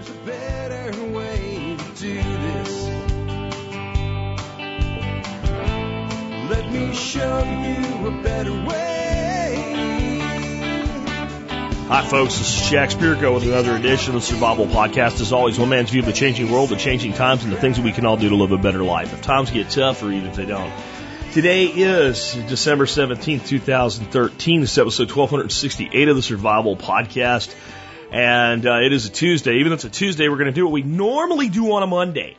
There's a better way to do this. Let me show you a better way. Hi, folks. This is Jack Spirko with another edition of the Survival Podcast. As always, one man's view of the changing world, the changing times, and the things that we can all do to live a better life. If times get tough, or even if they don't. Today is December 17th, 2013. This is episode 1268 of the Survival Podcast. And uh, it is a Tuesday. Even though it's a Tuesday, we're going to do what we normally do on a Monday.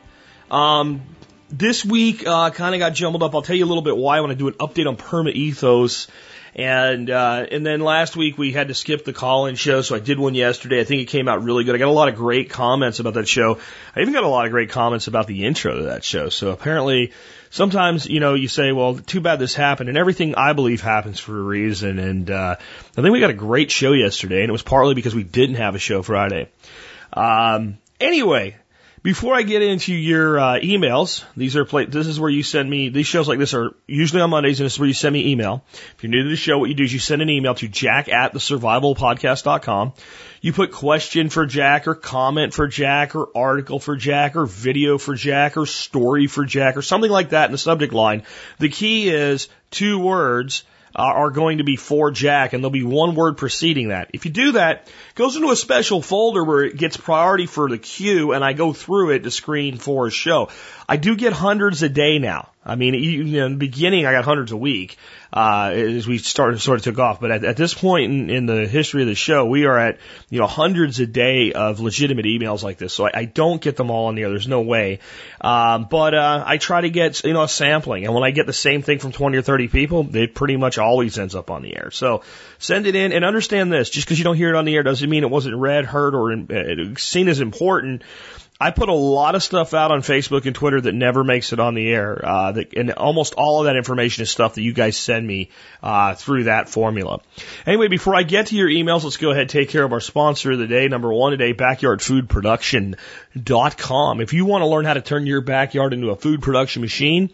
Um, this week uh, kind of got jumbled up. I'll tell you a little bit why. I want to do an update on Perma Ethos. And uh, and then last week we had to skip the call-in show, so I did one yesterday. I think it came out really good. I got a lot of great comments about that show. I even got a lot of great comments about the intro to that show. So apparently, sometimes you know you say, "Well, too bad this happened," and everything I believe happens for a reason. And uh, I think we got a great show yesterday, and it was partly because we didn't have a show Friday. Um, anyway, before I get into your uh, emails, these are pla- this is where you send me these shows like this are usually on Mondays, and this is where you send me email. If you're new to the show, what you do is you send an email to jack at the survivalpodcast.com. You put question for Jack or comment for Jack or article for Jack or video for Jack or story for Jack or something like that in the subject line. The key is two words Uh, are going to be for Jack, and there'll be one word preceding that. If you do that, it goes into a special folder where it gets priority for the queue, and I go through it to screen for a show. I do get hundreds a day now. I mean, you know, in the beginning, I got hundreds a week uh, as we started sort of took off. But at, at this point in, in the history of the show, we are at you know hundreds a day of legitimate emails like this. So I, I don't get them all in the air. There's no way. Um, but uh, I try to get you know a sampling, and when I get the same thing from 20 or 30 people, it pretty much always ends up on the air. So send it in and understand this: just because you don't hear it on the air doesn't mean it wasn't read, heard, or uh, seen as important. I put a lot of stuff out on Facebook and Twitter that never makes it on the air. Uh, that, and almost all of that information is stuff that you guys send me uh, through that formula. Anyway, before I get to your emails, let's go ahead and take care of our sponsor of the day. Number one today, backyardfoodproduction.com. If you want to learn how to turn your backyard into a food production machine,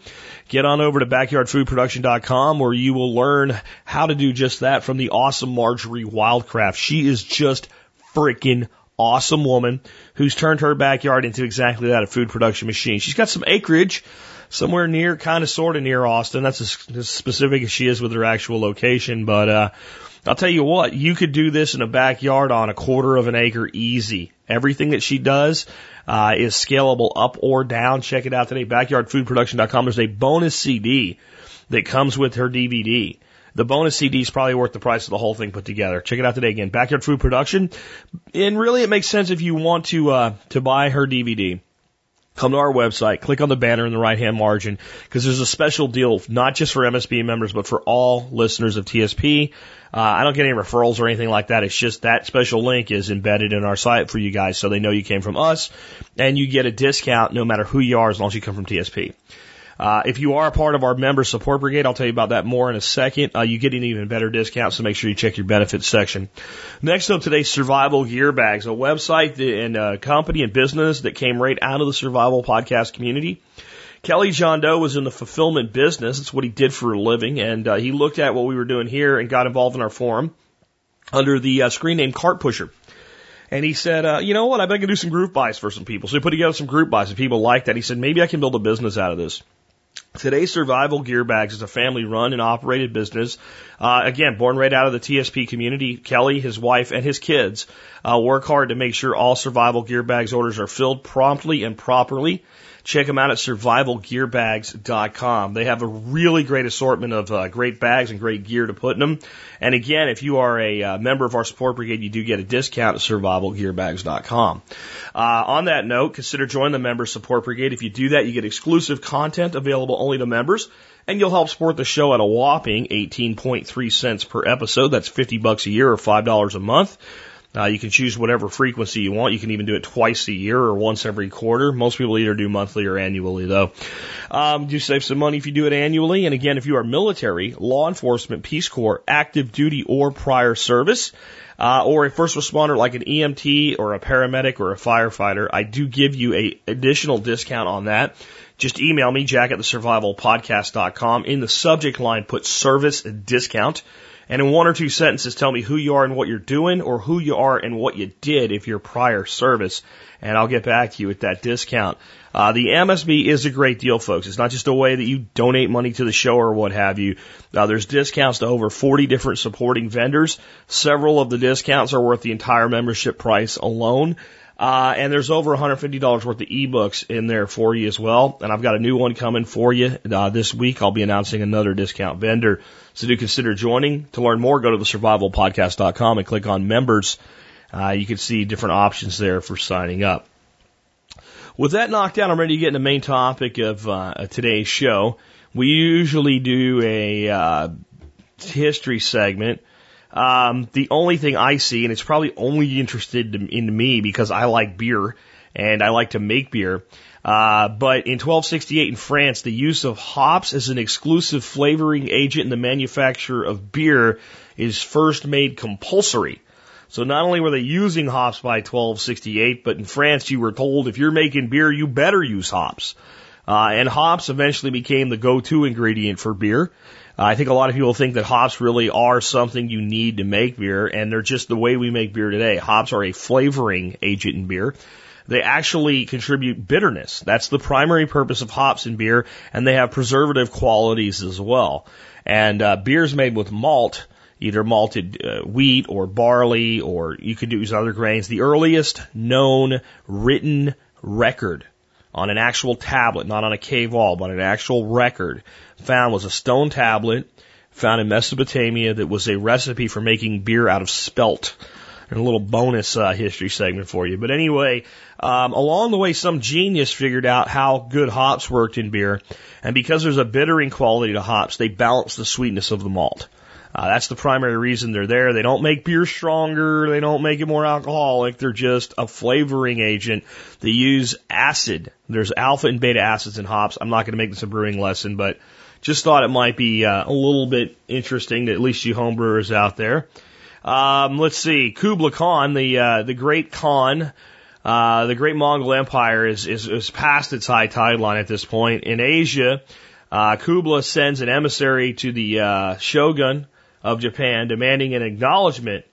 get on over to backyardfoodproduction.com where you will learn how to do just that from the awesome Marjorie Wildcraft. She is just freaking awesome woman who's turned her backyard into exactly that, a food production machine. She's got some acreage somewhere near, kind of sort of near Austin. That's as, specific as she is with her actual location. But, uh, I'll tell you what, you could do this in a backyard on a quarter of an acre easy. Everything that she does, uh, is scalable up or down. Check it out today, backyardfoodproduction.com. There's a bonus CD that comes with her DVD. The bonus CD is probably worth the price of the whole thing put together. Check it out today again. Backyard Food Production. And really it makes sense if you want to, uh, to buy her DVD. Come to our website, click on the banner in the right hand margin, because there's a special deal, not just for MSB members, but for all listeners of TSP. Uh, I don't get any referrals or anything like that. It's just that special link is embedded in our site for you guys so they know you came from us and you get a discount no matter who you are as long as you come from TSP. Uh, if you are a part of our member support brigade, I'll tell you about that more in a second. Uh, you get an even better discount, so make sure you check your benefits section. Next up today, Survival Gear Bags, a website and a company and business that came right out of the survival podcast community. Kelly John Doe was in the fulfillment business. That's what he did for a living. And uh, he looked at what we were doing here and got involved in our forum under the uh, screen name Cart Pusher. And he said, uh, you know what? I bet I can do some group buys for some people. So he put together some group buys and people liked that. He said, maybe I can build a business out of this. Today's Survival Gear Bags is a family run and operated business. Uh, again, born right out of the TSP community. Kelly, his wife, and his kids uh, work hard to make sure all Survival Gear Bags orders are filled promptly and properly. Check them out at survivalgearbags.com. They have a really great assortment of uh, great bags and great gear to put in them. And again, if you are a uh, member of our support brigade, you do get a discount at survivalgearbags.com. Uh, on that note, consider joining the member support brigade. If you do that, you get exclusive content available only to members. And you'll help support the show at a whopping 18.3 cents per episode. That's 50 bucks a year or $5 a month. Uh, you can choose whatever frequency you want. You can even do it twice a year or once every quarter. Most people either do monthly or annually, though. Um, you save some money if you do it annually. And again, if you are military, law enforcement, Peace Corps, active duty, or prior service, uh, or a first responder like an EMT or a paramedic or a firefighter, I do give you a additional discount on that. Just email me, jack at the survivalpodcast.com. In the subject line, put service discount And in one or two sentences, tell me who you are and what you're doing, or who you are and what you did if your prior service, and I'll get back to you with that discount. Uh, the MSB is a great deal, folks. It's not just a way that you donate money to the show or what have you. Uh, there's discounts to over 40 different supporting vendors. Several of the discounts are worth the entire membership price alone. Uh, and there's over $150 worth of ebooks in there for you as well. And I've got a new one coming for you uh, this week. I'll be announcing another discount vendor. So do consider joining. To learn more, go to the survivalpodcast.com and click on members. Uh, you can see different options there for signing up. With that knocked down, I'm ready to get into the main topic of uh, today's show. We usually do a uh, history segment. Um, the only thing I see, and it's probably only interested in me because I like beer and I like to make beer. Uh, but in 1268 in France, the use of hops as an exclusive flavoring agent in the manufacture of beer is first made compulsory. So not only were they using hops by 1268, but in France you were told if you're making beer, you better use hops. Uh, and hops eventually became the go-to ingredient for beer. Uh, I think a lot of people think that hops really are something you need to make beer, and they're just the way we make beer today. Hops are a flavoring agent in beer. They actually contribute bitterness. That's the primary purpose of hops in beer, and they have preservative qualities as well. And uh, beers made with malt either malted uh, wheat or barley, or you could use other grains. The earliest known written record on an actual tablet, not on a cave wall, but an actual record found was a stone tablet found in Mesopotamia that was a recipe for making beer out of spelt. And a little bonus uh, history segment for you. But anyway, um, along the way, some genius figured out how good hops worked in beer, and because there's a bittering quality to hops, they balance the sweetness of the malt. Uh, that's the primary reason they're there. They don't make beer stronger. They don't make it more alcoholic. They're just a flavoring agent. They use acid. There's alpha and beta acids in hops. I'm not going to make this a brewing lesson, but just thought it might be uh, a little bit interesting to at least you homebrewers out there. Um, let's see. Kublai Khan, the uh, the great Khan, uh, the great Mongol Empire is, is is past its high tide line at this point. In Asia, uh, Kublai sends an emissary to the uh, shogun of Japan demanding an acknowledgement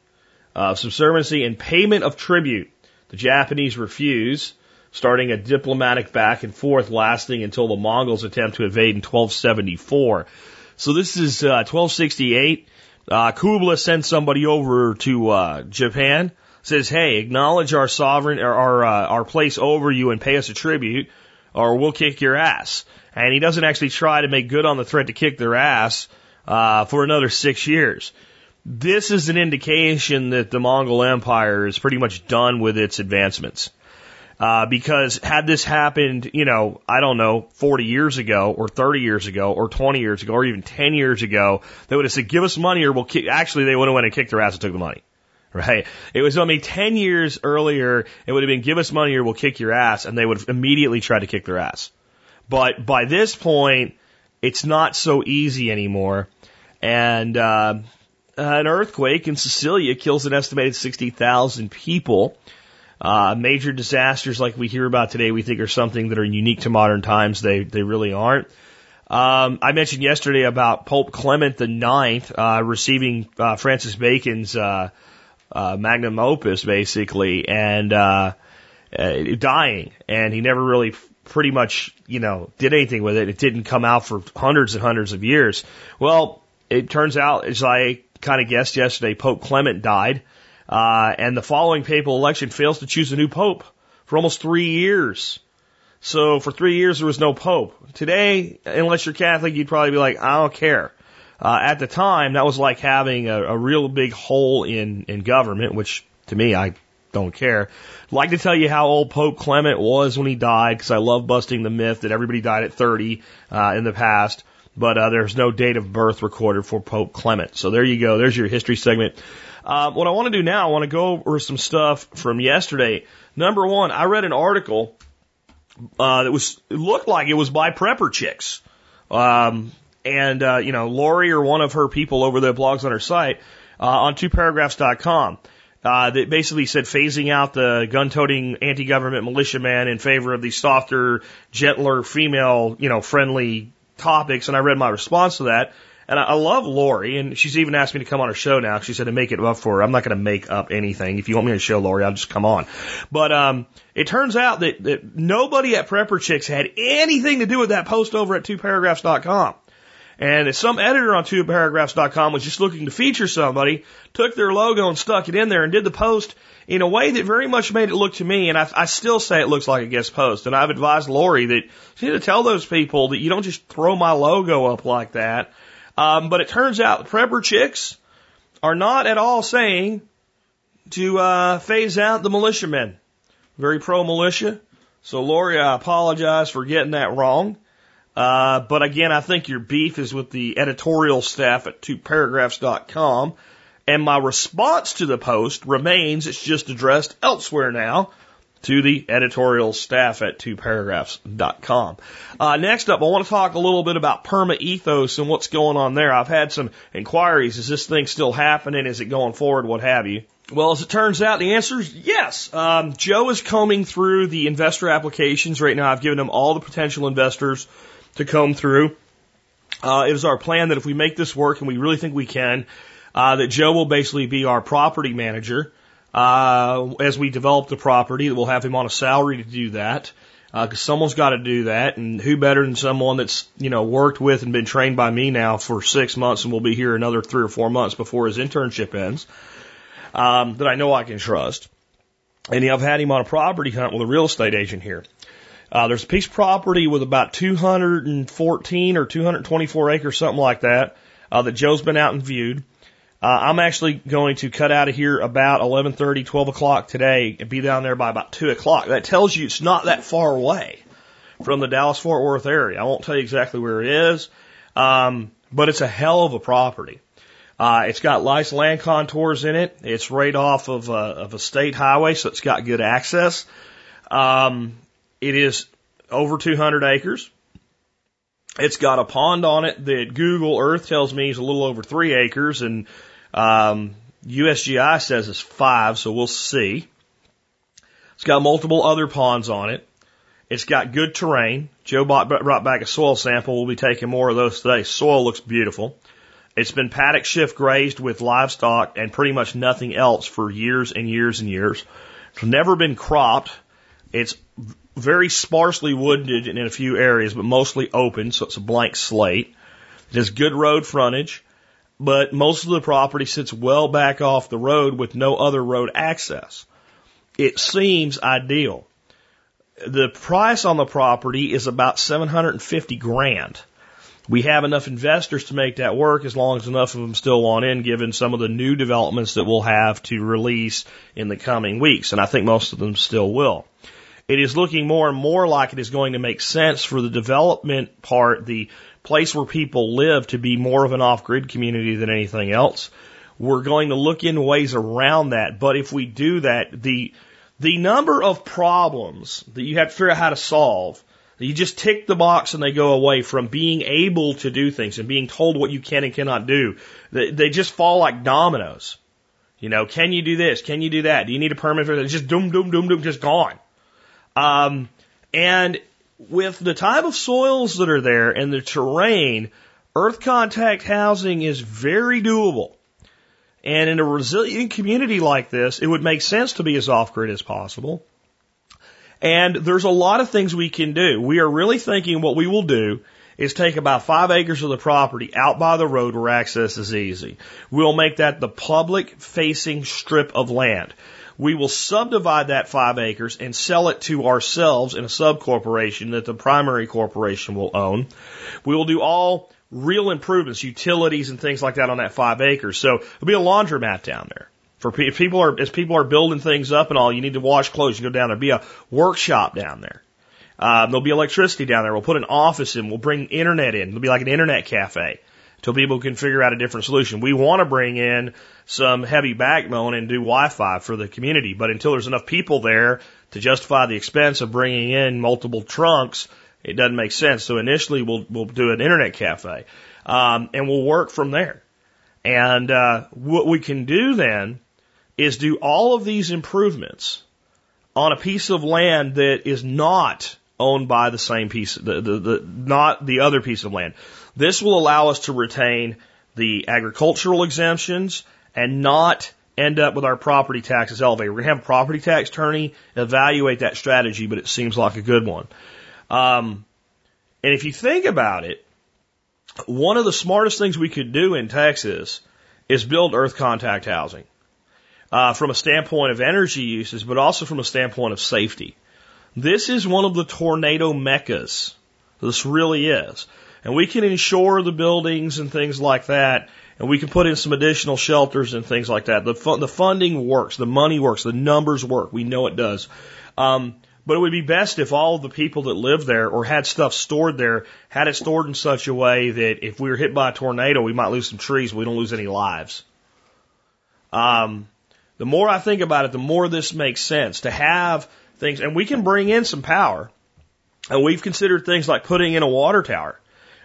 of subserviency and payment of tribute. The Japanese refuse, starting a diplomatic back and forth lasting until the Mongols attempt to invade in 1274. So this is uh, 1268. Uh, Kublai sends somebody over to uh, Japan, says, "Hey, acknowledge our sovereign or our uh, our place over you and pay us a tribute, or we'll kick your ass." And he doesn't actually try to make good on the threat to kick their ass uh, for another six years. This is an indication that the Mongol Empire is pretty much done with its advancements. Uh, because had this happened, you know, I don't know, 40 years ago, or 30 years ago, or 20 years ago, or even 10 years ago, they would have said, give us money or we'll kick, actually they would have went and kicked their ass and took the money. Right? It was only 10 years earlier, it would have been, give us money or we'll kick your ass, and they would have immediately tried to kick their ass. But by this point, it's not so easy anymore. And uh, an earthquake in Sicilia kills an estimated 60,000 people. Uh, major disasters like we hear about today, we think are something that are unique to modern times. They they really aren't. Um, I mentioned yesterday about Pope Clement the Ninth uh, receiving uh, Francis Bacon's uh, uh, magnum opus, basically, and uh, uh, dying, and he never really pretty much you know did anything with it. It didn't come out for hundreds and hundreds of years. Well, it turns out, as I kind of guessed yesterday, Pope Clement died, uh, and the following papal election fails to choose a new pope for almost three years. So for three years there was no pope. Today, unless you're Catholic, you'd probably be like, I don't care. Uh, at the time, that was like having a, a real big hole in in government, which to me, I don't care. Like to tell you how old Pope Clement was when he died, because I love busting the myth that everybody died at 30 uh, in the past but uh, there's no date of birth recorded for Pope Clement. So there you go. There's your history segment. Uh, what I want to do now, I want to go over some stuff from yesterday. Number one, I read an article uh, that was it looked like it was by prepper chicks, um, and uh, you know Lori or one of her people over the blogs on her site uh, on twoparagraphs.com. Uh, that basically said phasing out the gun-toting anti-government militiaman in favor of the softer, gentler, female, you know, friendly topics, and I read my response to that. And I, I love Lori, and she's even asked me to come on her show now. She said to make it up for her. I'm not going to make up anything. If you want me to show Lori, I'll just come on. But um, it turns out that, that nobody at Prepper Chicks had anything to do with that post over at twoparagraphs.com. And some editor on twoparagraphs.com was just looking to feature somebody, took their logo and stuck it in there and did the post in a way that very much made it look to me, and I, I still say it looks like a guest post. And I've advised Lori that she need to tell those people that you don't just throw my logo up like that. Um, but it turns out prepper chicks are not at all saying to uh, phase out the militiamen. Very pro militia. So Lori, I apologize for getting that wrong. Uh, but again, I think your beef is with the editorial staff at twoparagraphs.com. And my response to the post remains it's just addressed elsewhere now to the editorial staff at twoparagraphs.com. Uh, next up, I want to talk a little bit about Perma Ethos and what's going on there. I've had some inquiries. Is this thing still happening? Is it going forward? What have you? Well, as it turns out, the answer is yes. Um, Joe is combing through the investor applications right now. I've given him all the potential investors to comb through. Uh, it is our plan that if we make this work, and we really think we can, uh, that Joe will basically be our property manager uh, as we develop the property. We'll have him on a salary to do that because uh, someone's got to do that, and who better than someone that's you know worked with and been trained by me now for six months, and will be here another three or four months before his internship ends. Um, that I know I can trust. And I've had him on a property hunt with a real estate agent here. Uh, there's a piece of property with about 214 or 224 acres, something like that, uh, that Joe's been out and viewed. Uh, I'm actually going to cut out of here about 11:30, 12 o'clock today, and be down there by about two o'clock. That tells you it's not that far away from the Dallas Fort Worth area. I won't tell you exactly where it is, um, but it's a hell of a property. Uh, it's got nice land contours in it. It's right off of a, of a state highway, so it's got good access. Um, it is over 200 acres. It's got a pond on it that Google Earth tells me is a little over three acres, and um, USGS says it's five, so we'll see. It's got multiple other ponds on it. It's got good terrain. Joe bought, brought back a soil sample. We'll be taking more of those today. Soil looks beautiful. It's been paddock shift grazed with livestock and pretty much nothing else for years and years and years. It's never been cropped. It's very sparsely wooded in a few areas, but mostly open, so it's a blank slate. It has good road frontage, but most of the property sits well back off the road with no other road access. It seems ideal. The price on the property is about 750 grand. We have enough investors to make that work as long as enough of them still want in, given some of the new developments that we'll have to release in the coming weeks. And I think most of them still will it is looking more and more like it is going to make sense for the development part, the place where people live to be more of an off-grid community than anything else. We're going to look in ways around that. But if we do that, the, the number of problems that you have to figure out how to solve, you just tick the box and they go away from being able to do things and being told what you can and cannot do. They, they just fall like dominoes. You know, can you do this? Can you do that? Do you need a permit for that? Just doom, doom, doom, doom, just gone. Um, and with the type of soils that are there and the terrain, earth contact housing is very doable. And in a resilient community like this, it would make sense to be as off grid as possible. And there's a lot of things we can do. We are really thinking what we will do is take about five acres of the property out by the road where access is easy. We'll make that the public facing strip of land we will subdivide that five acres and sell it to ourselves in a sub corporation that the primary corporation will own. We will do all real improvements, utilities and things like that on that five acres. So there'll be a laundromat down there. For if people are as people are building things up and all, you need to wash clothes. You go down there. Be a workshop down there. Um, there'll be electricity down there. We'll put an office in. We'll bring internet in. It'll be like an internet cafe till people can figure out a different solution. We want to bring in some heavy backbone and do Wi-Fi for the community, but until there's enough people there to justify the expense of bringing in multiple trunks, it doesn't make sense. So initially, we'll we'll do an internet cafe, um, and we'll work from there. And uh, what we can do then is do all of these improvements on a piece of land that is not owned by the same piece, the, the, the not the other piece of land. This will allow us to retain the agricultural exemptions and not end up with our property taxes elevated. We're going to have a property tax attorney evaluate that strategy, but it seems like a good one. Um, and if you think about it, one of the smartest things we could do in Texas is build earth contact housing uh, from a standpoint of energy uses, but also from a standpoint of safety. This is one of the tornado meccas. This really is. And we can insure the buildings and things like that and we can put in some additional shelters and things like that. The the funding works, the money works, the numbers work. We know it does. Um, but it would be best if all the people that live there or had stuff stored there had it stored in such a way that if we were hit by a tornado, we might lose some trees, but we don't lose any lives. Um, the more I think about it, the more this makes sense to have things, and we can bring in some power. And we've considered things like putting in a water tower.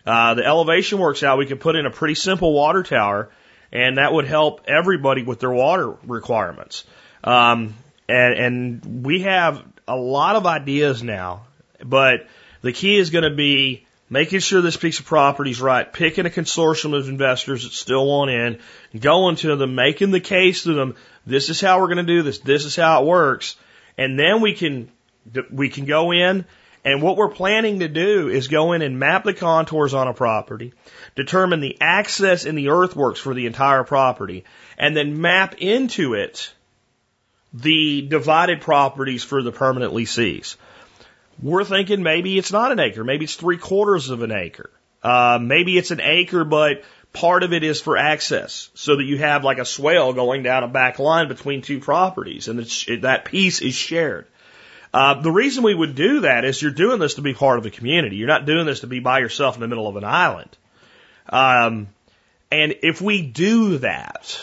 Uh, the elevation works out. We can put in a pretty simple water tower, and that would help everybody with their water requirements. Um, and, and we have a lot of ideas now, but the key is going to be making sure this piece of property is right, picking a consortium of investors that still want in, going to them, making the case to them, this is how we're going to do this, this is how it works, and then we can we can go in and what we're planning to do is go in and map the contours on a property, determine the access in the earthworks for the entire property, and then map into it the divided properties for the permanent leasees. We're thinking maybe it's not an acre, maybe it's three quarters of an acre. Uh, maybe it's an acre, but part of it is for access, so that you have like a swale going down a back line between two properties, and that piece is shared. Uh, the reason we would do that is you're doing this to be part of a community. You're not doing this to be by yourself in the middle of an island. Um, and if we do that,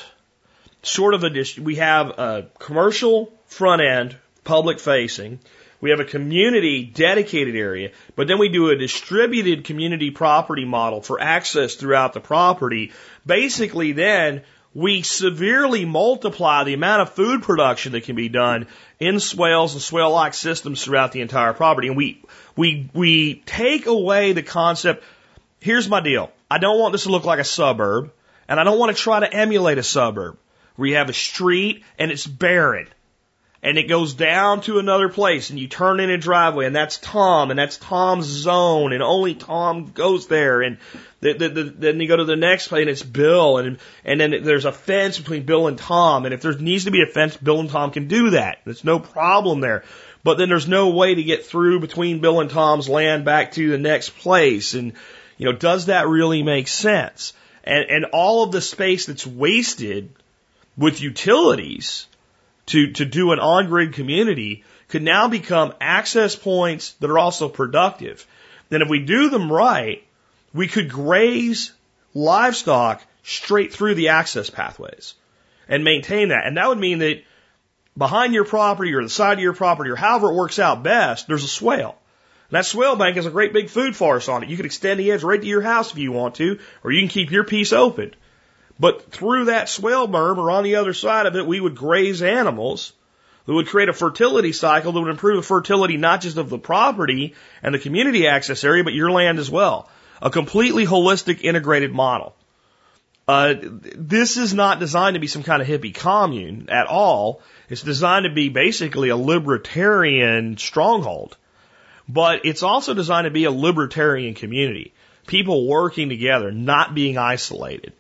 sort of a, we have a commercial front end, public facing. We have a community dedicated area, but then we do a distributed community property model for access throughout the property. Basically, then we severely multiply the amount of food production that can be done in swales and swale-like systems throughout the entire property. And we, we, we take away the concept. Here's my deal. I don't want this to look like a suburb and I don't want to try to emulate a suburb where you have a street and it's barren and it goes down to another place and you turn in a driveway and that's Tom and that's Tom's zone and only Tom goes there. And the, the, the, then you go to the next place and it's Bill and and then there's a fence between Bill and Tom and if there needs to be a fence Bill and Tom can do that. There's no problem there. But then there's no way to get through between Bill and Tom's land back to the next place and you know does that really make sense? And and all of the space that's wasted with utilities to, to do an on-grid community could now become access points that are also productive. Then if we do them right, we could graze livestock straight through the access pathways and maintain that. And that would mean that behind your property or the side of your property or however it works out best, there's a swale. And that swale bank has a great big food forest on it. You could extend the edge right to your house if you want to, or you can keep your piece open. But through that swale berm or on the other side of it, we would graze animals that would create a fertility cycle that would improve the fertility not just of the property and the community access area, but your land as well. A completely holistic integrated model. Uh, this is not designed to be some kind of hippie commune at all. It's designed to be basically a libertarian stronghold. But it's also designed to be a libertarian community. People working together, not being isolated.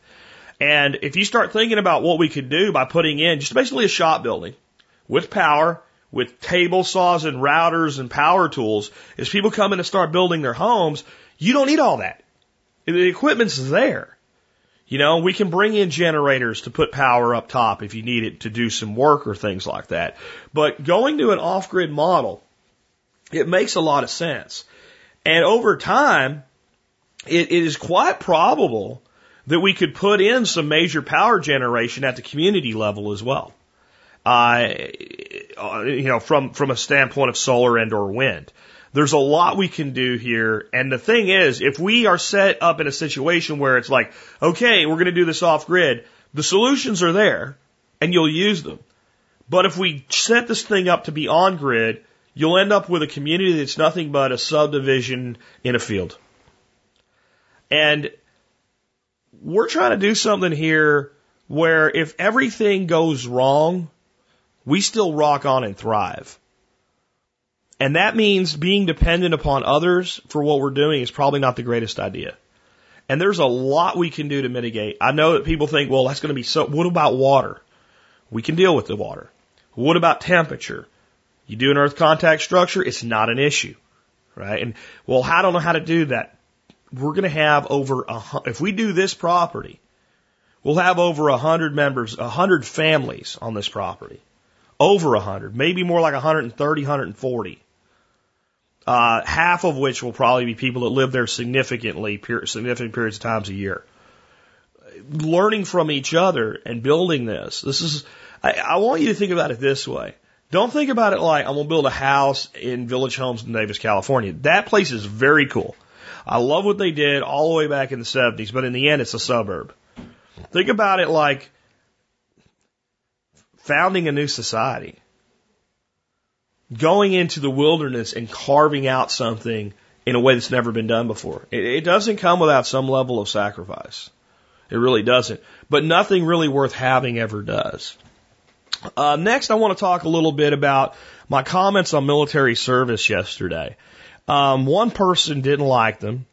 And if you start thinking about what we could do by putting in just basically a shop building with power, with table saws and routers and power tools, as people come in and start building their homes, you don't need all that. The equipment's there. You know, we can bring in generators to put power up top if you need it to do some work or things like that. But going to an off-grid model, it makes a lot of sense. And over time, it, it is quite probable that we could put in some major power generation at the community level as well. Uh, you know, from, from a standpoint of solar and or wind. There's a lot we can do here. And the thing is, if we are set up in a situation where it's like, okay, we're going to do this off grid, the solutions are there and you'll use them. But if we set this thing up to be on grid, you'll end up with a community that's nothing but a subdivision in a field. And we're trying to do something here where if everything goes wrong, we still rock on and thrive. And that means being dependent upon others for what we're doing is probably not the greatest idea. And there's a lot we can do to mitigate. I know that people think, well, that's going to be so, what about water? We can deal with the water. What about temperature? You do an earth contact structure, it's not an issue, right? And well, I don't know how to do that. We're going to have over a, if we do this property, we'll have over a hundred members, a hundred families on this property. Over a hundred, maybe more like 130, 140 uh, half of which will probably be people that live there significantly, significant periods of times a year. Learning from each other and building this. This is, I, I want you to think about it this way. Don't think about it like I'm going to build a house in Village Homes in Davis, California. That place is very cool. I love what they did all the way back in the 70s, but in the end, it's a suburb. Think about it like founding a new society going into the wilderness and carving out something in a way that's never been done before. It, it doesn't come without some level of sacrifice. It really doesn't. But nothing really worth having ever does. Uh, next, I want to talk a little bit about my comments on military service yesterday. Um, one person didn't like them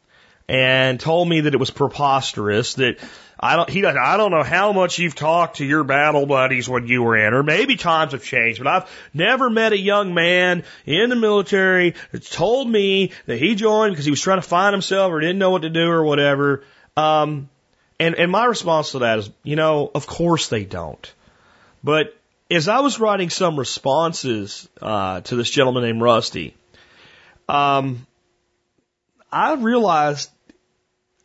and told me that it was preposterous that I don't, he doesn't, I don't know how much you've talked to your battle buddies when you were in, or maybe times have changed, but I've never met a young man in the military that's told me that he joined because he was trying to find himself or didn't know what to do or whatever. Um, and, and my response to that is, you know, of course they don't. But as I was writing some responses, uh, to this gentleman named Rusty, um, I realized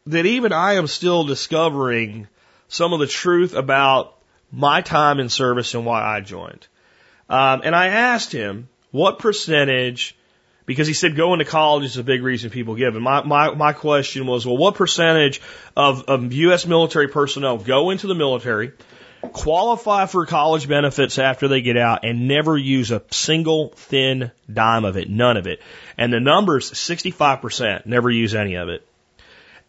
that even I am still discovering some of the truth about my time in service and why I joined. Um, and I asked him what percentage, because he said going to college is a big reason people give. And my, my, my question was, well, what percentage of, of U.S. military personnel go into the military, qualify for college benefits after they get out, and never use a single thin dime of it, none of it? And the number's 65% never use any of it.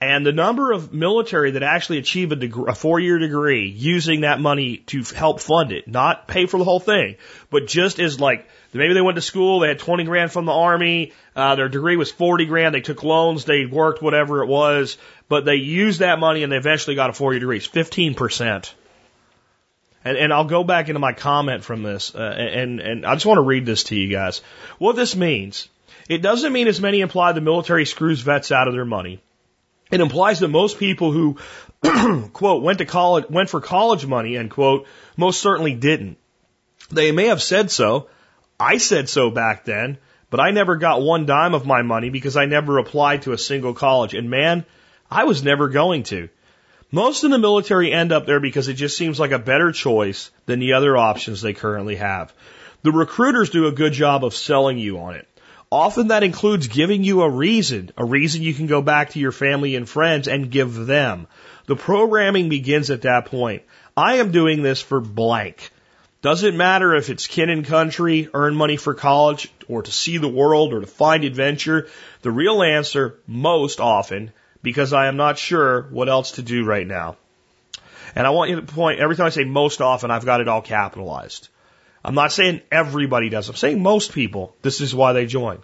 And the number of military that actually achieve a, a four-year degree using that money to help fund it, not pay for the whole thing, but just as like maybe they went to school, they had 20 grand from the army, uh, their degree was 40 grand, they took loans, they worked whatever it was, but they used that money and they eventually got a four-year degree. It's 15%. And, and I'll go back into my comment from this, uh, and, and I just want to read this to you guys. What this means, it doesn't mean as many imply the military screws vets out of their money. It implies that most people who, quote, went to college, went for college money, end quote, most certainly didn't. They may have said so. I said so back then, but I never got one dime of my money because I never applied to a single college. And man, I was never going to. Most in the military end up there because it just seems like a better choice than the other options they currently have. The recruiters do a good job of selling you on it. Often that includes giving you a reason, a reason you can go back to your family and friends and give them. The programming begins at that point. I am doing this for blank. Doesn't matter if it's kin and country, earn money for college, or to see the world, or to find adventure. The real answer, most often, because I am not sure what else to do right now. And I want you to point, every time I say most often, I've got it all capitalized. I'm not saying everybody does. I'm saying most people, this is why they join.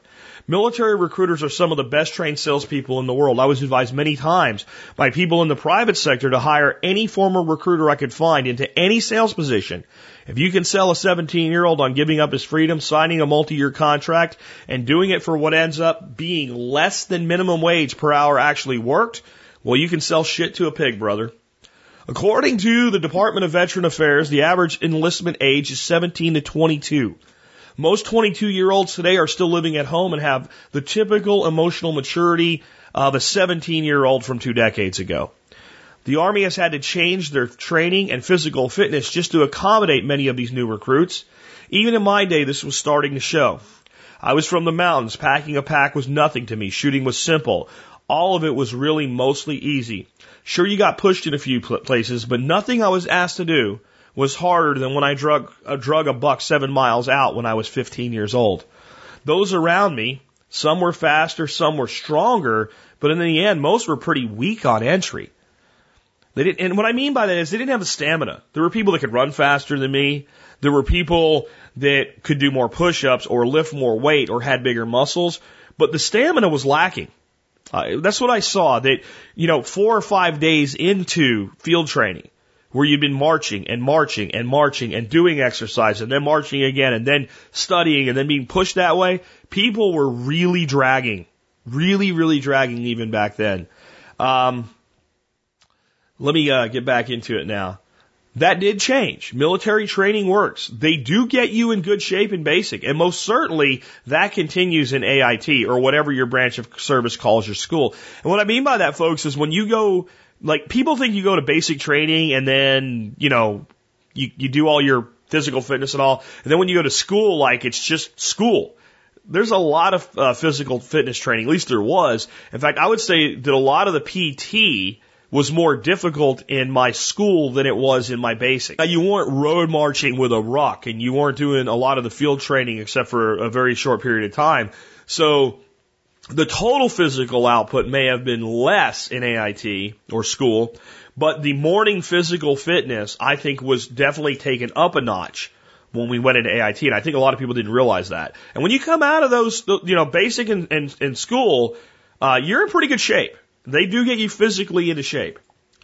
Military recruiters are some of the best trained salespeople in the world. I was advised many times by people in the private sector to hire any former recruiter I could find into any sales position. If you can sell a 17 year old on giving up his freedom, signing a multi year contract, and doing it for what ends up being less than minimum wage per hour actually worked, well, you can sell shit to a pig, brother. According to the Department of Veteran Affairs, the average enlistment age is 17 to 22. Most 22 year olds today are still living at home and have the typical emotional maturity of a 17 year old from two decades ago. The Army has had to change their training and physical fitness just to accommodate many of these new recruits. Even in my day, this was starting to show. I was from the mountains. Packing a pack was nothing to me. Shooting was simple. All of it was really mostly easy. Sure, you got pushed in a few places, but nothing I was asked to do was harder than when I drug, uh, drug a buck seven miles out when I was 15 years old. Those around me, some were faster, some were stronger, But in the end, most were pretty weak on entry. They didn't, and what I mean by that is they didn't have the stamina. There were people that could run faster than me. There were people that could do more push-ups or lift more weight or had bigger muscles, but the stamina was lacking. Uh, that's what I saw that, you know, four or five days into field training, where you've been marching and marching and marching and doing exercise and then marching again and then studying and then being pushed that way, people were really dragging, really, really dragging even back then. Um, let me uh, get back into it now. That did change. Military training works. They do get you in good shape in basic, and most certainly that continues in AIT or whatever your branch of service calls your school. And what I mean by that, folks, is when you go, like, people think you go to basic training and then, you know, you, you do all your physical fitness and all, and then when you go to school, like, it's just school there's a lot of uh, physical fitness training. At least there was. In fact, I would say that a lot of the PT was more difficult in my school than it was in my basic. Now, you weren't road marching with a ruck and you weren't doing a lot of the field training except for a very short period of time. So the total physical output may have been less in AIT or school, but the morning physical fitness I think was definitely taken up a notch when we went into AIT. And I think a lot of people didn't realize that. And when you come out of those, you know, basic and, and, and school, uh, you're in pretty good shape. They do get you physically into shape.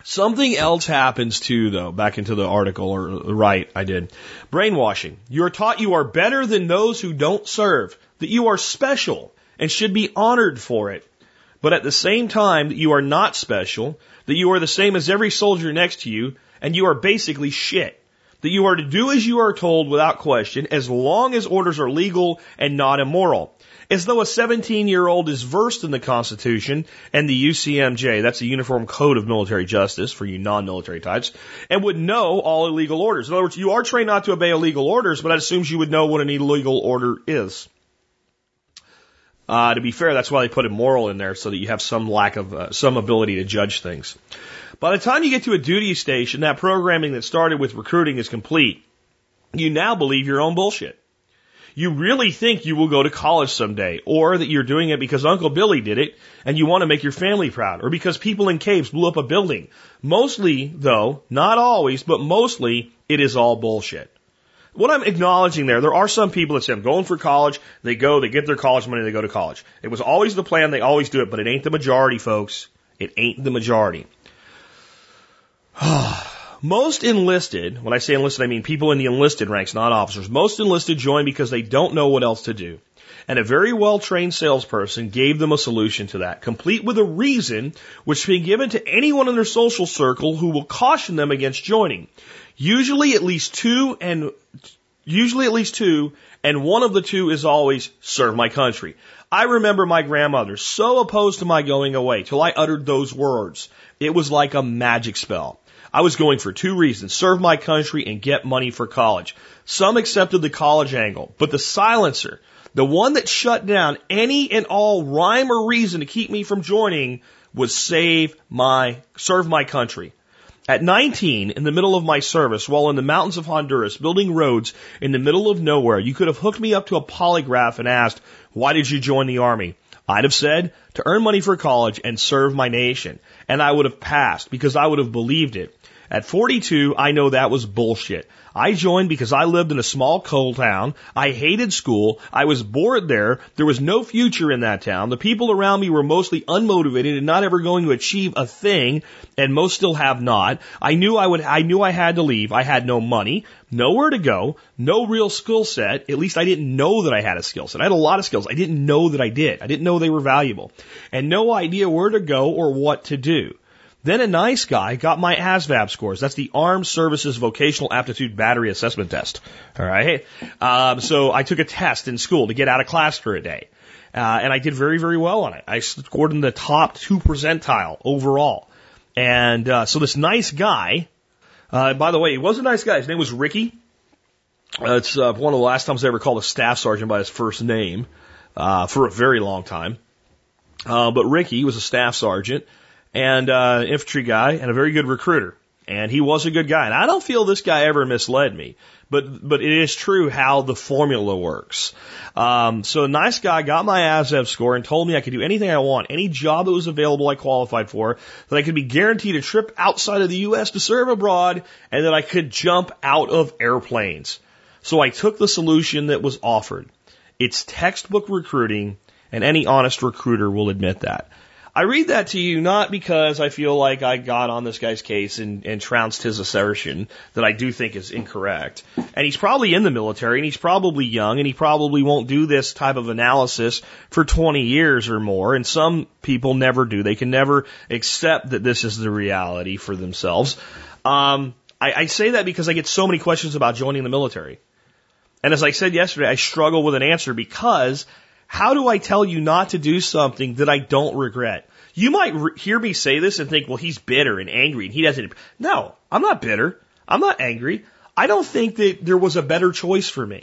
Something else happens too, though, back into the article, or right, I did. Brainwashing. You are taught you are better than those who don't serve, that you are special and should be honored for it. But at the same time, that you are not special, that you are the same as every soldier next to you, and you are basically shit. That you are to do as you are told without question, as long as orders are legal and not immoral as though a 17 year old is versed in the Constitution and the UCMJ, that's the Uniform Code of Military Justice for you non military types, and would know all illegal orders. In other words, you are trained not to obey illegal orders, but that assumes you would know what an illegal order is. Uh, to be fair, that's why they put immoral in there so that you have some lack of, uh, some ability to judge things. By the time you get to a duty station, that programming that started with recruiting is complete. You now believe your own bullshit you really think you will go to college someday, or that you're doing it because Uncle Billy did it and you want to make your family proud, or because people in caves blew up a building. Mostly, though, not always, but mostly, it is all bullshit. What I'm acknowledging there, there are some people that say, I'm going for college, they go, they get their college money, they go to college. It was always the plan, they always do it, but it ain't the majority, folks. It ain't the majority. Most enlisted, when I say enlisted, I mean people in the enlisted ranks, not officers. Most enlisted join because they don't know what else to do. And a very well trained salesperson gave them a solution to that, complete with a reason which can be given to anyone in their social circle who will caution them against joining. Usually at least two and usually at least two, and one of the two is always serve my country. I remember my grandmother so opposed to my going away till I uttered those words. It was like a magic spell. I was going for two reasons serve my country and get money for college. Some accepted the college angle, but the silencer, the one that shut down any and all rhyme or reason to keep me from joining, was save my, serve my country. At 19, in the middle of my service, while in the mountains of Honduras, building roads in the middle of nowhere, you could have hooked me up to a polygraph and asked, why did you join the army? I'd have said, to earn money for college and serve my nation. And I would have passed because I would have believed it. At 42, I know that was bullshit. I joined because I lived in a small coal town. I hated school. I was bored there. There was no future in that town. The people around me were mostly unmotivated and not ever going to achieve a thing, and most still have not. I knew I would, I knew I had to leave. I had no money, nowhere to go, no real skill set. At least I didn't know that I had a skill set. I had a lot of skills. I didn't know that I did. I didn't know they were valuable. And no idea where to go or what to do. Then a nice guy got my ASVAB scores. That's the Armed Services Vocational Aptitude Battery Assessment Test. All right. Um, so I took a test in school to get out of class for a day. Uh, and I did very, very well on it. I scored in the top two percentile overall. And uh, so this nice guy, uh, by the way, he was a nice guy. His name was Ricky. Uh, it's uh, one of the last times I ever called a staff sergeant by his first name uh, for a very long time. Uh, but Ricky was a staff sergeant and uh, infantry guy and a very good recruiter. And he was a good guy. And I don't feel this guy ever misled me. But, but it is true how the formula works. Um, so a nice guy got my ASVAB score and told me I could do anything I want, any job that was available I qualified for, that I could be guaranteed a trip outside of the U.S. to serve abroad, and that I could jump out of airplanes. So I took the solution that was offered. It's textbook recruiting, and any honest recruiter will admit that. I read that to you not because I feel like I got on this guy's case and, and trounced his assertion that I do think is incorrect. And he's probably in the military and he's probably young and he probably won't do this type of analysis for 20 years or more. And some people never do. They can never accept that this is the reality for themselves. Um, I, I say that because I get so many questions about joining the military. And as I said yesterday, I struggle with an answer because how do I tell you not to do something that I don't regret? You might re- hear me say this and think, well, he's bitter and angry and he doesn't. No, I'm not bitter. I'm not angry. I don't think that there was a better choice for me.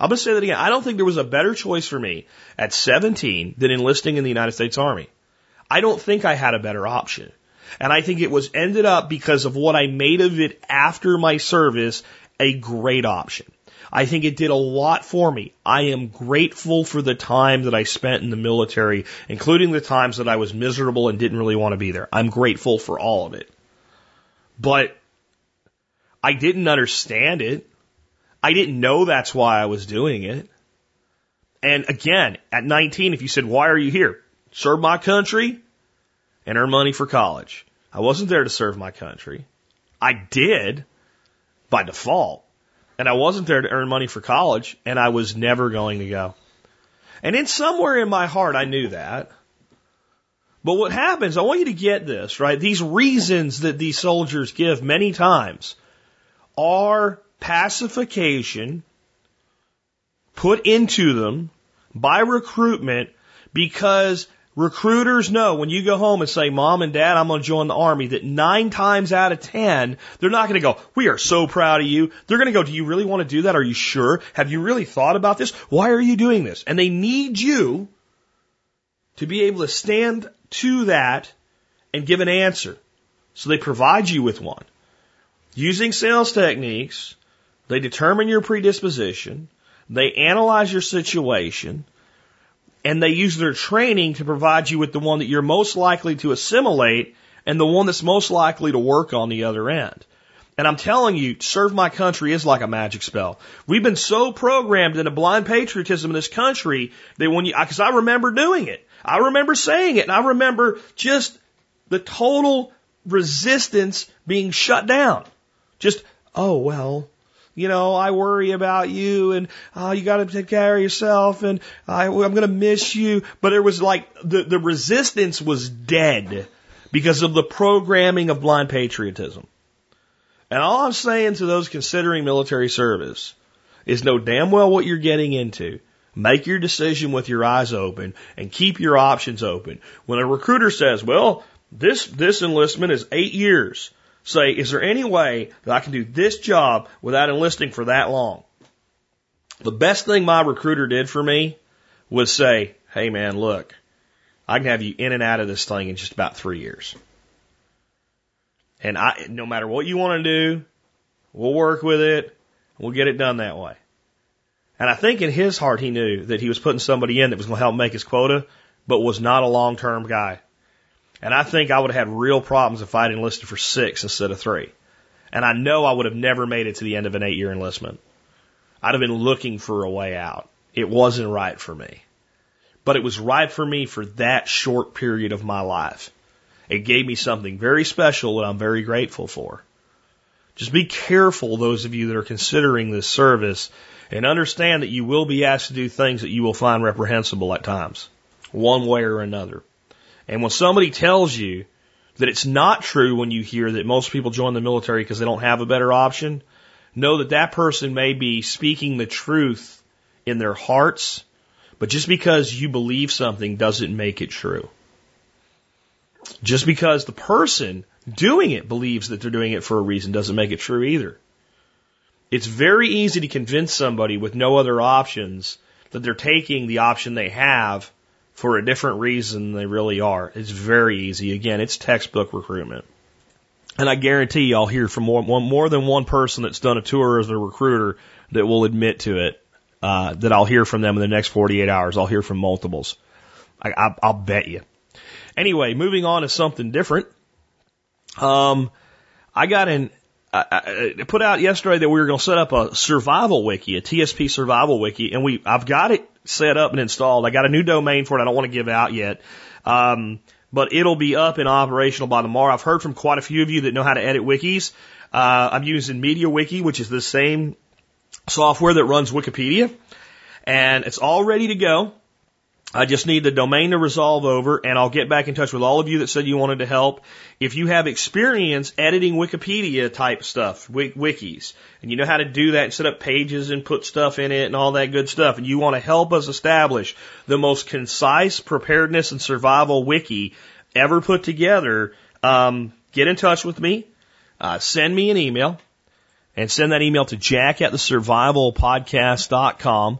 I'm going to say that again. I don't think there was a better choice for me at 17 than enlisting in the United States Army. I don't think I had a better option. And I think it was ended up because of what I made of it after my service a great option. I think it did a lot for me. I am grateful for the time that I spent in the military, including the times that I was miserable and didn't really want to be there. I'm grateful for all of it. But I didn't understand it. I didn't know that's why I was doing it. And again, at 19, if you said, why are you here? Serve my country and earn money for college. I wasn't there to serve my country. I did by default. And I wasn't there to earn money for college, and I was never going to go. And in somewhere in my heart, I knew that. But what happens, I want you to get this, right? These reasons that these soldiers give many times are pacification put into them by recruitment because Recruiters know when you go home and say, Mom and Dad, I'm going to join the Army, that nine times out of ten, they're not going to go, We are so proud of you. They're going to go, Do you really want to do that? Are you sure? Have you really thought about this? Why are you doing this? And they need you to be able to stand to that and give an answer. So they provide you with one. Using sales techniques, they determine your predisposition, they analyze your situation, and they use their training to provide you with the one that you're most likely to assimilate and the one that's most likely to work on the other end. And I'm telling you, serve my country is like a magic spell. We've been so programmed in a blind patriotism in this country that when you, because I remember doing it, I remember saying it, and I remember just the total resistance being shut down. Just, oh, well, you know, I worry about you and oh, you got to take care of yourself and I, I'm to miss you. But it was like the, the resistance was dead because of the programming of blind patriotism. And all I'm saying to those considering military service is know damn well what you're getting into. Make your decision with your eyes open and keep your options open. When a recruiter says, well, this, this enlistment is eight years say, is there any way that I can do this job without enlisting for that long? The best thing my recruiter did for me was say, hey man, look, I can have you in and out of this thing in just about three years. And I, no matter what you want to do, we'll work with it. We'll get it done that way. And I think in his heart he knew that he was putting somebody in that was going to help make his quota, but was not a long-term guy. And I think I would have had real problems if I'd enlisted for six instead of three. And I know I would have never made it to the end of an eight year enlistment. I'd have been looking for a way out. It wasn't right for me. But it was right for me for that short period of my life. It gave me something very special that I'm very grateful for. Just be careful, those of you that are considering this service, and understand that you will be asked to do things that you will find reprehensible at times, one way or another. And when somebody tells you that it's not true when you hear that most people join the military because they don't have a better option, know that that person may be speaking the truth in their hearts, but just because you believe something doesn't make it true. Just because the person doing it believes that they're doing it for a reason doesn't make it true either. It's very easy to convince somebody with no other options that they're taking the option they have for a different reason they really are. It's very easy. Again, it's textbook recruitment. And I guarantee you I'll hear from more, more than one person that's done a tour as a recruiter that will admit to it, uh, that I'll hear from them in the next 48 hours. I'll hear from multiples. I, I, I'll bet you. Anyway, moving on to something different. Um, I got an, I, I put out yesterday that we were going to set up a survival wiki, a TSP survival wiki, and we, I've got it set up and installed. I got a new domain for it. I don't want to give out yet. Um, but it'll be up and operational by tomorrow. I've heard from quite a few of you that know how to edit wikis. Uh, I'm using MediaWiki, which is the same software that runs Wikipedia, and it's all ready to go. I just need the domain to resolve over and I'll get back in touch with all of you that said you wanted to help. If you have experience editing Wikipedia type stuff, wikis, and you know how to do that and set up pages and put stuff in it and all that good stuff, and you want to help us establish the most concise preparedness and survival wiki ever put together, um, get in touch with me, uh, send me an email, and send that email to jack at the survivalpodcast.com.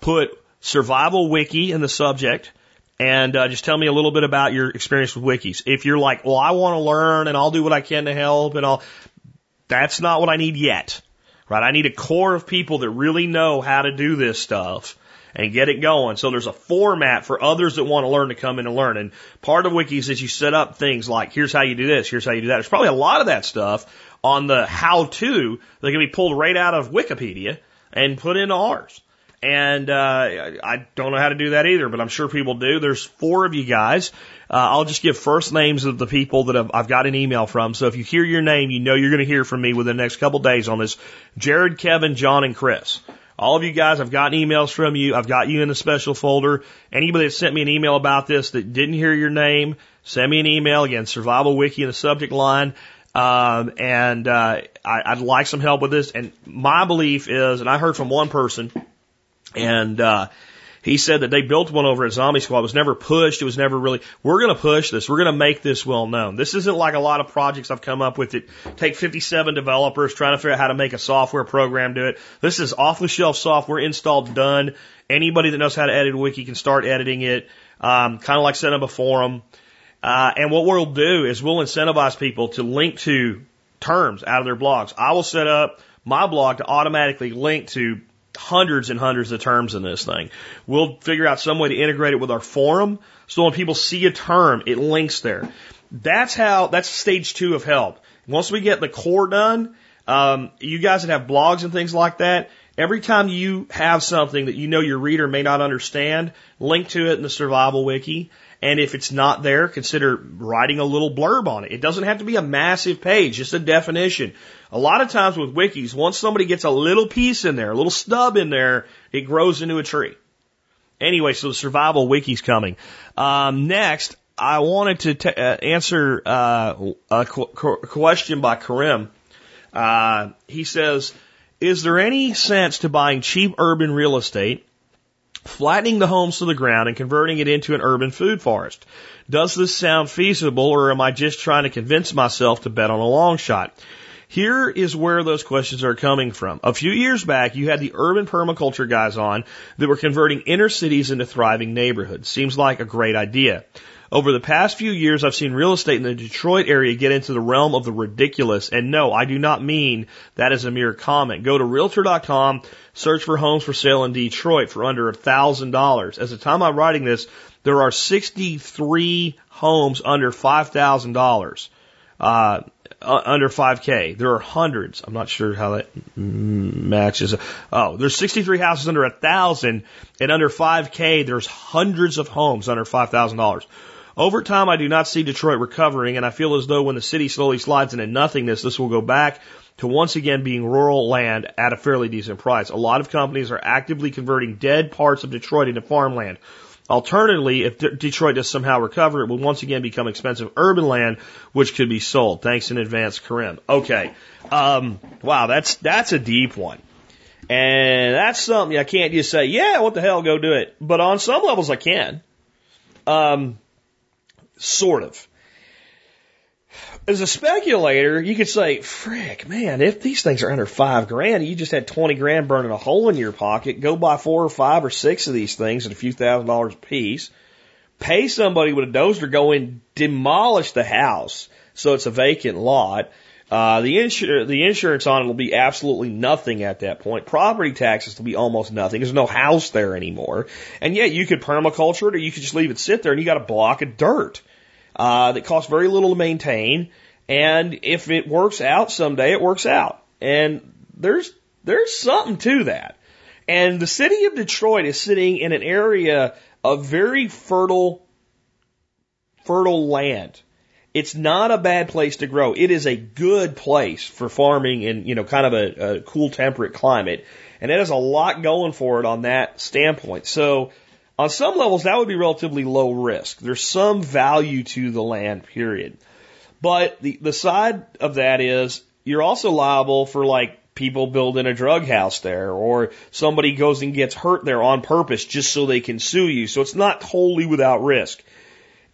Put survival wiki in the subject and uh, just tell me a little bit about your experience with wikis. If you're like, well, I want to learn and I'll do what I can to help and I'll, that's not what I need yet, right? I need a core of people that really know how to do this stuff and get it going. So there's a format for others that want to learn to come in and learn. And part of wikis is you set up things like, here's how you do this, here's how you do that. There's probably a lot of that stuff on the how to that can be pulled right out of Wikipedia and put into ours. And uh, I don't know how to do that either, but I'm sure people do. There's four of you guys. Uh, I'll just give first names of the people that I've, I've got an email from. So if you hear your name, you know you're going to hear from me within the next couple days on this. Jared, Kevin, John, and Chris. All of you guys, I've gotten emails from you. I've got you in the special folder. Anybody that sent me an email about this that didn't hear your name, send me an email. Again, Survival Wiki in the subject line. Um, and uh, I, I'd like some help with this. And my belief is, and I heard from one person and, uh, he said that they built one over at Zombie Squad. It was never pushed. It was never really, we're going to push this. We're going to make this well known. This isn't like a lot of projects I've come up with that take 57 developers trying to figure out how to make a software program do it. This is off the shelf software installed, done. Anybody that knows how to edit a wiki can start editing it. Um, kind of like setting up a forum. Uh, and what we'll do is we'll incentivize people to link to terms out of their blogs. I will set up my blog to automatically link to hundreds and hundreds of terms in this thing. We'll figure out some way to integrate it with our forum so when people see a term, it links there. That's how, that's stage two of help. Once we get the core done, um, you guys that have blogs and things like that, every time you have something that you know your reader may not understand, link to it in the survival wiki. And if it's not there, consider writing a little blurb on it. It doesn't have to be a massive page, just a definition. A lot of times with wikis, once somebody gets a little piece in there, a little stub in there, it grows into a tree. Anyway, so the survival wiki's coming. Um, next, I wanted to t- uh, answer uh, a qu- question by Karim. Uh, he says, "Is there any sense to buying cheap urban real estate flattening the homes to the ground and converting it into an urban food forest. Does this sound feasible or am I just trying to convince myself to bet on a long shot? Here is where those questions are coming from. A few years back, you had the urban permaculture guys on that were converting inner cities into thriving neighborhoods. Seems like a great idea. Over the past few years, I've seen real estate in the Detroit area get into the realm of the ridiculous. And no, I do not mean that as a mere comment. Go to realtor.com, search for homes for sale in Detroit for under a thousand dollars. As the time I'm writing this, there are 63 homes under $5,000. Uh, under 5K. There are hundreds. I'm not sure how that matches. Oh, there's 63 houses under a thousand, and under 5K, there's hundreds of homes under $5,000. Over time, I do not see Detroit recovering, and I feel as though when the city slowly slides into nothingness, this will go back to once again being rural land at a fairly decent price. A lot of companies are actively converting dead parts of Detroit into farmland. Alternatively, if Detroit does somehow recover, it will once again become expensive urban land, which could be sold. Thanks in advance, Karim. Okay. Um, wow, that's, that's a deep one. And that's something I can't just say, yeah, what the hell, go do it. But on some levels I can. Um, Sort of. As a speculator, you could say, frick, man, if these things are under five grand, you just had 20 grand burning a hole in your pocket, go buy four or five or six of these things at a few thousand dollars a piece, pay somebody with a dozer, go in, demolish the house, so it's a vacant lot. Uh, the, insur- the insurance on it will be absolutely nothing at that point. Property taxes will be almost nothing. There's no house there anymore. And yet you could permaculture it or you could just leave it sit there and you got a block of dirt, uh, that costs very little to maintain. And if it works out someday, it works out. And there's, there's something to that. And the city of Detroit is sitting in an area of very fertile, fertile land. It's not a bad place to grow. It is a good place for farming in, you know, kind of a, a cool temperate climate. And it has a lot going for it on that standpoint. So on some levels, that would be relatively low risk. There's some value to the land, period. But the, the side of that is you're also liable for like people building a drug house there or somebody goes and gets hurt there on purpose just so they can sue you. So it's not totally without risk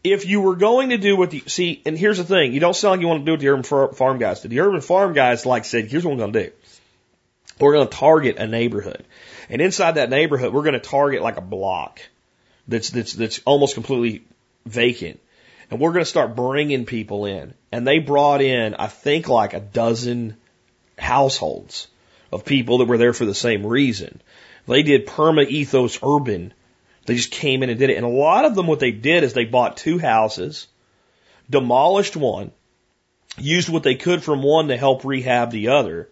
if you were going to do what the see, and here's the thing, you don't sound like you want to do what the urban farm guys did. The urban farm guys like said, here's what we're going to do. We're going to target a neighborhood, and inside that neighborhood, we're going to target like a block that's that's that's almost completely vacant, and we're going to start bringing people in. And they brought in, I think, like a dozen households of people that were there for the same reason. They did perma ethos urban they just came in and did it. And a lot of them, what they did is they bought two houses, demolished one, used what they could from one to help rehab the other,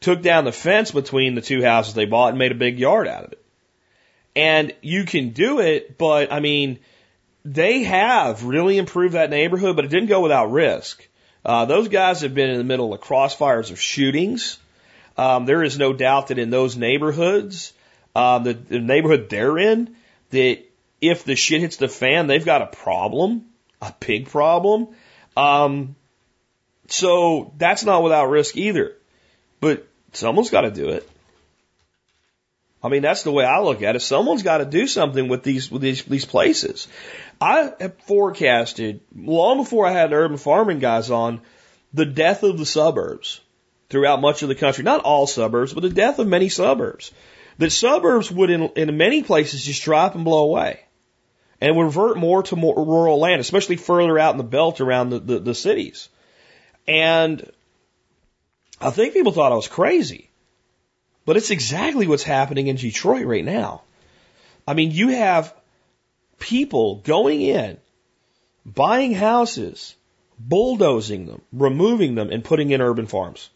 took down the fence between the two houses they bought and made a big yard out of it. And you can do it, but I mean, they have really improved that neighborhood, but it didn't go without risk. Uh, those guys have been in the middle of crossfires of shootings. Um, there is no doubt that in those neighborhoods, uh, the, the neighborhood they're in, that if the shit hits the fan, they've got a problem, a big problem. Um, so that's not without risk either. But someone's got to do it. I mean, that's the way I look at it. Someone's got to do something with these with these these places. I have forecasted long before I had urban farming guys on the death of the suburbs throughout much of the country. Not all suburbs, but the death of many suburbs that suburbs would in, in many places just drop and blow away and would revert more to more rural land, especially further out in the belt around the, the, the cities. And I think people thought I was crazy, but it's exactly what's happening in Detroit right now. I mean, you have people going in, buying houses, bulldozing them, removing them, and putting in urban farms.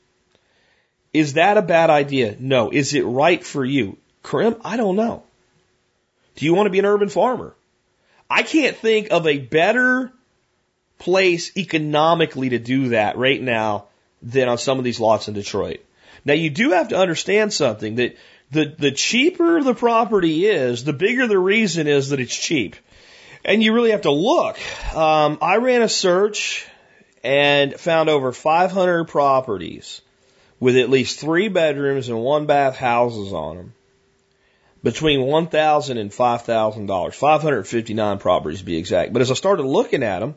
Is that a bad idea? No. Is it right for you? Karim, I don't know. Do you want to be an urban farmer? I can't think of a better place economically to do that right now than on some of these lots in Detroit. Now you do have to understand something that the, the cheaper the property is, the bigger the reason is that it's cheap. And you really have to look. Um, I ran a search and found over 500 properties with at least three bedrooms and one bath houses on them between $1,000 and $5,000. 559 properties to be exact. But as I started looking at them,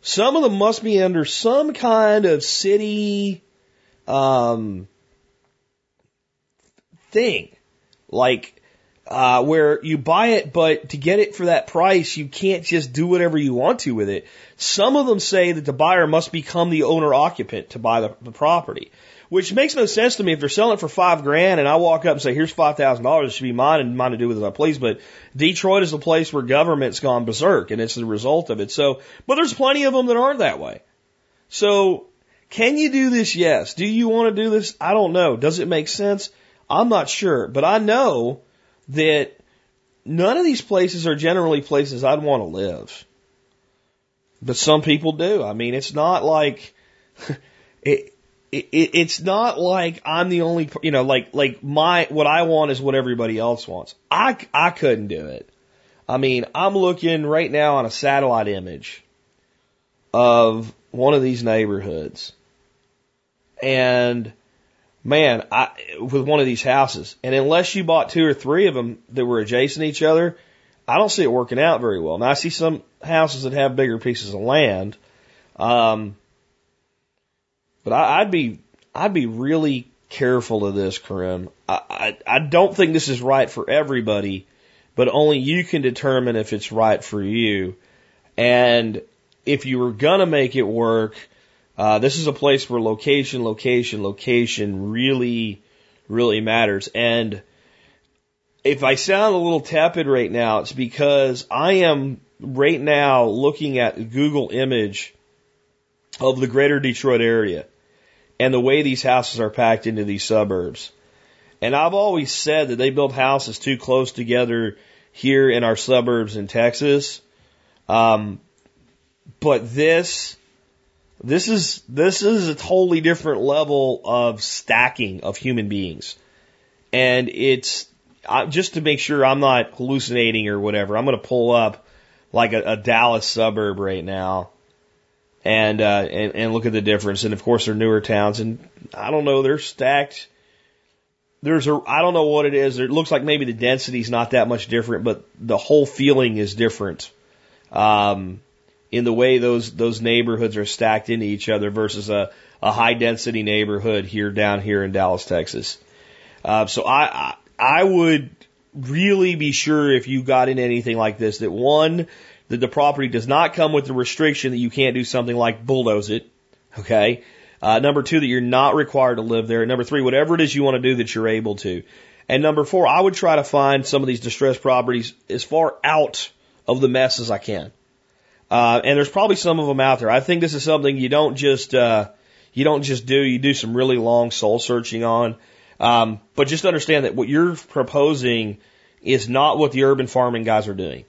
some of them must be under some kind of city, um, thing. Like, uh, where you buy it, but to get it for that price, you can't just do whatever you want to with it. Some of them say that the buyer must become the owner occupant to buy the, the property which makes no sense to me if they're selling it for five grand and I walk up and say, here's five thousand dollars, it should be mine and mine to do with as I please. But Detroit is the place where government's gone berserk and it's the result of it. So, but there's plenty of them that aren't that way. So can you do this? Yes. Do you want to do this? I don't know. Does it make sense? I'm not sure, but I know that none of these places are generally places I'd want to live. But some people do. I mean, it's not like it, it, it's not like I'm the only, you know, like, like my, what I want is what everybody else wants. I, I couldn't do it. I mean, I'm looking right now on a satellite image of one of these neighborhoods. And man, I, with one of these houses, and unless you bought two or three of them that were adjacent to each other, I don't see it working out very well. Now I see some houses that have bigger pieces of land. Um, but I, I'd be I'd be really careful of this, Karim. I, I I don't think this is right for everybody, but only you can determine if it's right for you. And if you were gonna make it work, Uh, this is a place where location, location, location really, really matters. And if I sound a little tepid right now, it's because I am right now looking at Google image of the greater Detroit area and the way these houses are packed into these suburbs. And I've always said that they build houses too close together here in our suburbs in Texas. Um, but this, this is, this is a totally different level of stacking of human beings. And it's, just to make sure I'm not hallucinating or whatever, I'm going to pull up like a, a Dallas suburb right now and, uh, and, and look at the difference. And of course, they're newer towns and I don't know, they're stacked there's a I don't know what it is. It looks like maybe the density's not that much different, but the whole feeling is different. Um, in the way those those neighborhoods are stacked into each other versus a, a high density neighborhood here down here in Dallas, Texas. Uh, so I, I I would really be sure if you got in anything like this that one that the property does not come with the restriction that you can't do something like bulldoze it. Okay. Uh, number two, that you're not required to live there. Number three, whatever it is you want to do that you're able to. And number four, I would try to find some of these distressed properties as far out of the mess as I can. Uh, and there's probably some of them out there. I think this is something you don't just, uh, you don't just do. You do some really long soul searching on. Um, but just understand that what you're proposing is not what the urban farming guys are doing.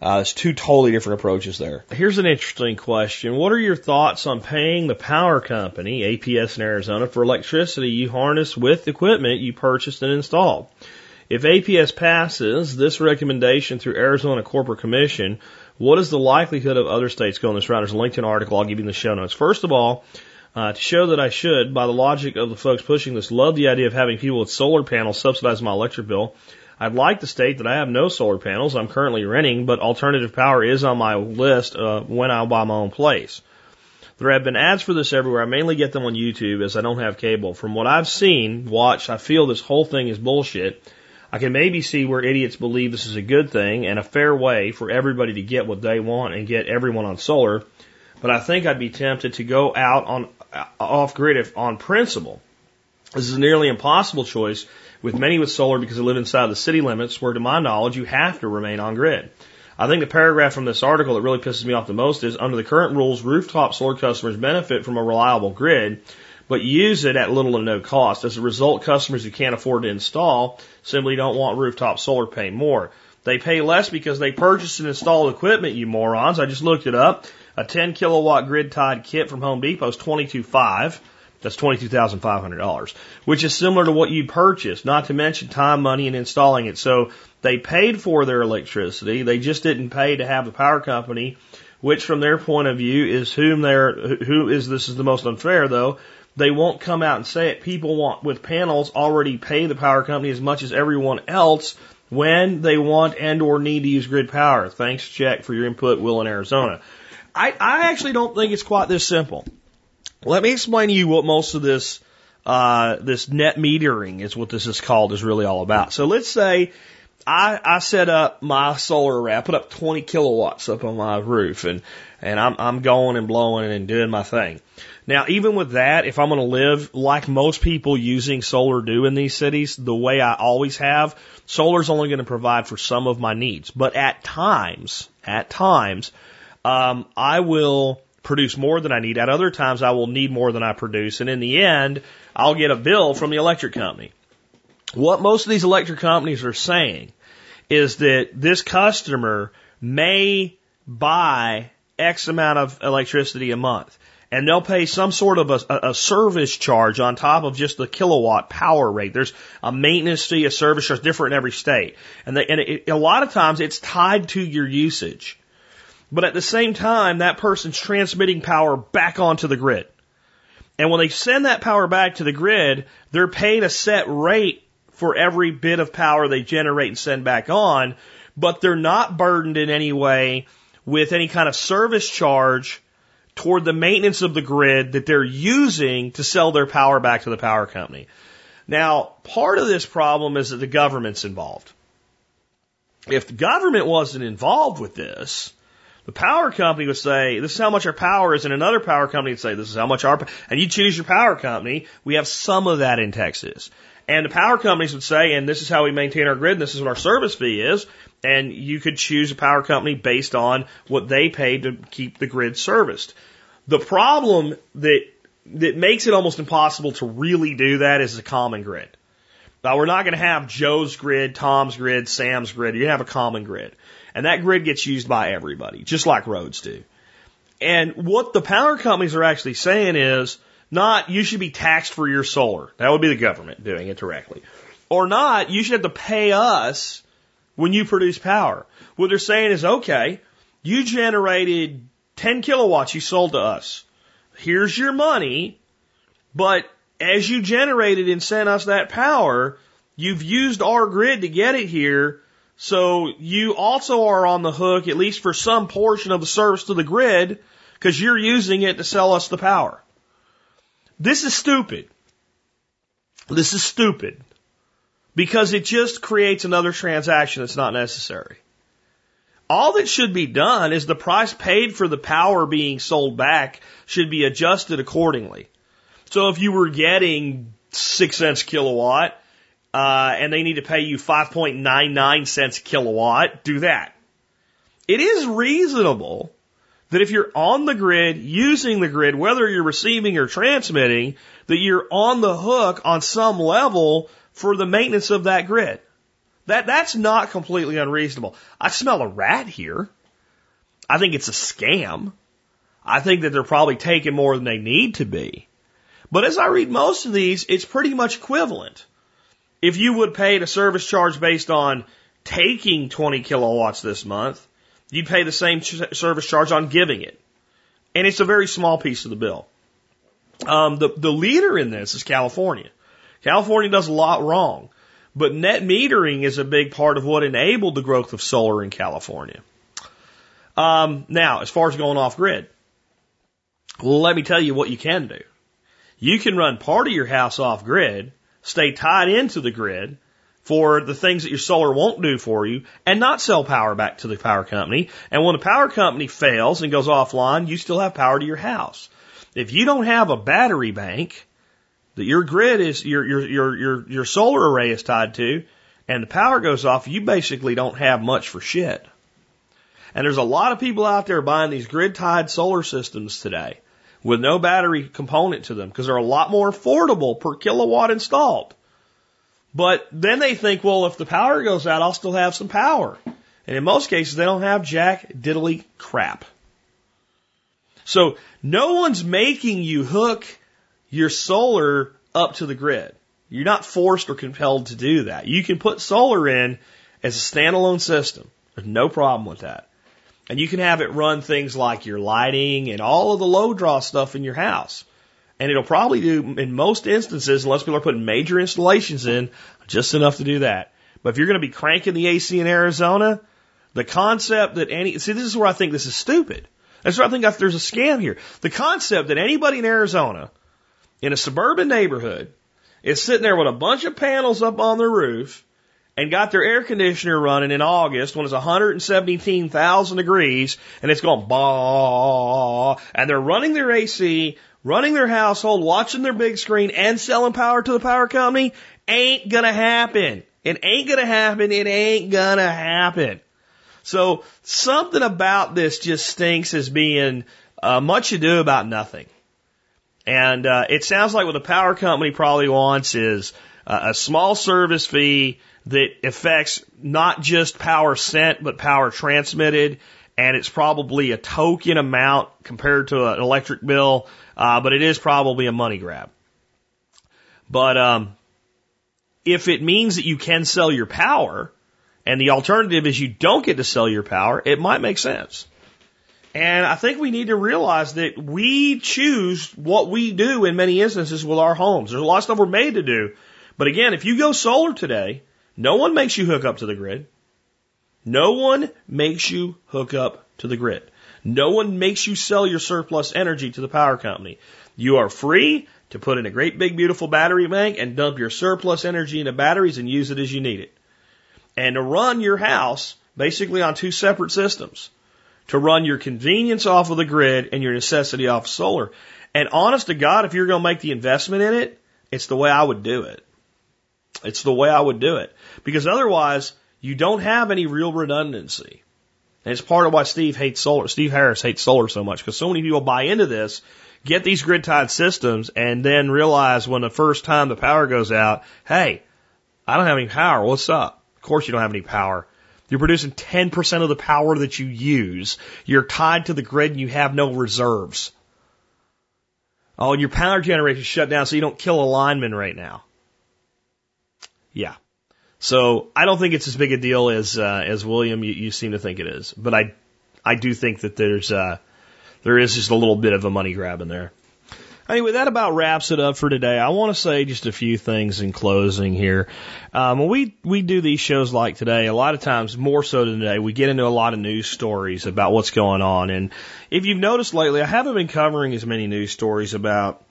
Uh, it's two totally different approaches there. Here's an interesting question. What are your thoughts on paying the power company, APS in Arizona, for electricity you harness with equipment you purchased and installed? If APS passes this recommendation through Arizona Corporate Commission, what is the likelihood of other states going this route? There's a LinkedIn article I'll give you in the show notes. First of all, uh, to show that I should, by the logic of the folks pushing this, love the idea of having people with solar panels subsidize my electric bill. I'd like to state that I have no solar panels. I'm currently renting, but alternative power is on my list uh, when I buy my own place. There have been ads for this everywhere. I mainly get them on YouTube as I don't have cable. From what I've seen, watched, I feel this whole thing is bullshit. I can maybe see where idiots believe this is a good thing and a fair way for everybody to get what they want and get everyone on solar. But I think I'd be tempted to go out on uh, off grid if on principle. This is a nearly impossible choice with many with solar because they live inside the city limits, where to my knowledge you have to remain on grid. I think the paragraph from this article that really pisses me off the most is under the current rules, rooftop solar customers benefit from a reliable grid, but use it at little to no cost. As a result, customers who can't afford to install simply don't want rooftop solar pay more. They pay less because they purchase and install equipment, you morons. I just looked it up. A 10 kilowatt grid tied kit from Home Depot is 22.5. That's $22,500, which is similar to what you purchased, not to mention time, money, and installing it. So they paid for their electricity. They just didn't pay to have the power company, which from their point of view is whom they're, who is, this is the most unfair though. They won't come out and say it. People want, with panels, already pay the power company as much as everyone else when they want and or need to use grid power. Thanks, Jack, for your input, Will in Arizona. I, I actually don't think it's quite this simple. Let me explain to you what most of this uh, this net metering is what this is called is really all about. So let's say I, I set up my solar array. I put up 20 kilowatts up on my roof and, and I'm, I'm going and blowing and doing my thing. Now, even with that, if I'm going to live like most people using solar do in these cities, the way I always have, solar's only going to provide for some of my needs. But at times, at times, um, I will produce more than I need. At other times, I will need more than I produce. And in the end, I'll get a bill from the electric company. What most of these electric companies are saying is that this customer may buy X amount of electricity a month. And they'll pay some sort of a, a, service charge on top of just the kilowatt power rate. There's a maintenance fee, a service charge, different in every state. And, they, and it, a lot of times it's tied to your usage. But at the same time, that person's transmitting power back onto the grid. And when they send that power back to the grid, they're paid a set rate for every bit of power they generate and send back on, but they're not burdened in any way with any kind of service charge toward the maintenance of the grid that they're using to sell their power back to the power company. Now, part of this problem is that the government's involved. If the government wasn't involved with this, The power company would say, this is how much our power is, and another power company would say, this is how much our, and you choose your power company. We have some of that in Texas. And the power companies would say, and this is how we maintain our grid, and this is what our service fee is, and you could choose a power company based on what they paid to keep the grid serviced. The problem that, that makes it almost impossible to really do that is a common grid. Now we're not going to have Joe's grid, Tom's grid, Sam's grid. You have a common grid. And that grid gets used by everybody, just like roads do. And what the power companies are actually saying is not you should be taxed for your solar. That would be the government doing it directly. Or not, you should have to pay us when you produce power. What they're saying is, okay, you generated 10 kilowatts you sold to us. Here's your money, but as you generated and sent us that power, you've used our grid to get it here. So you also are on the hook, at least for some portion of the service to the grid, because you're using it to sell us the power. This is stupid. This is stupid. Because it just creates another transaction that's not necessary. All that should be done is the price paid for the power being sold back should be adjusted accordingly. So if you were getting six cents kilowatt, uh, and they need to pay you 5.99 cents kilowatt, do that. It is reasonable that if you're on the grid, using the grid, whether you're receiving or transmitting, that you're on the hook on some level for the maintenance of that grid. That, that's not completely unreasonable. I smell a rat here. I think it's a scam. I think that they're probably taking more than they need to be. But as I read most of these, it's pretty much equivalent. If you would pay a service charge based on taking 20 kilowatts this month, you'd pay the same service charge on giving it. And it's a very small piece of the bill. Um, the, the leader in this is California. California does a lot wrong, but net metering is a big part of what enabled the growth of solar in California. Um, now, as far as going off grid, let me tell you what you can do. You can run part of your house off grid stay tied into the grid for the things that your solar won't do for you and not sell power back to the power company. And when the power company fails and goes offline, you still have power to your house. If you don't have a battery bank that your grid is, your, your, your, your, your solar array is tied to, and the power goes off, you basically don't have much for shit. And there's a lot of people out there buying these grid tied solar systems today with no battery component to them because they're a lot more affordable per kilowatt installed. But then they think, well, if the power goes out, I'll still have some power. And in most cases, they don't have jack diddly crap. So no one's making you hook your solar up to the grid. You're not forced or compelled to do that. You can put solar in as a standalone system. There's no problem with that. And you can have it run things like your lighting and all of the low draw stuff in your house. And it'll probably do, in most instances, unless people are putting major installations in, just enough to do that. But if you're going to be cranking the AC in Arizona, the concept that any, see, this is where I think this is stupid. That's where I think there's a scam here. The concept that anybody in Arizona, in a suburban neighborhood, is sitting there with a bunch of panels up on their roof and got their air conditioner running in August when it's 117,000 degrees and it's going bah, and they're running their AC, running their household, watching their big screen and selling power to the power company ain't gonna happen. It ain't gonna happen. It ain't gonna happen. So something about this just stinks as being uh, much ado about nothing. And uh, it sounds like what the power company probably wants is a small service fee that affects not just power sent, but power transmitted. And it's probably a token amount compared to an electric bill, uh, but it is probably a money grab. But um, if it means that you can sell your power, and the alternative is you don't get to sell your power, it might make sense. And I think we need to realize that we choose what we do in many instances with our homes. There's a lot of stuff we're made to do. But again, if you go solar today, no one makes you hook up to the grid. No one makes you hook up to the grid. No one makes you sell your surplus energy to the power company. You are free to put in a great big beautiful battery bank and dump your surplus energy into batteries and use it as you need it. And to run your house basically on two separate systems. to run your convenience off of the grid and your necessity off of solar. And honest to God, if you're going to make the investment in it, it's the way I would do it. It's the way I would do it. Because otherwise, you don't have any real redundancy. And it's part of why Steve hates solar. Steve Harris hates solar so much because so many people buy into this, get these grid tied systems, and then realize when the first time the power goes out, hey, I don't have any power. What's up? Of course you don't have any power. You're producing 10% of the power that you use. You're tied to the grid and you have no reserves. Oh, and your power generation shut down so you don't kill a lineman right now. Yeah. So I don't think it's as big a deal as uh, as William you, you seem to think it is, but I I do think that there's uh, there is just a little bit of a money grab in there. Anyway, that about wraps it up for today. I want to say just a few things in closing here. Um, when we we do these shows like today, a lot of times more so than today, we get into a lot of news stories about what's going on. And if you've noticed lately, I haven't been covering as many news stories about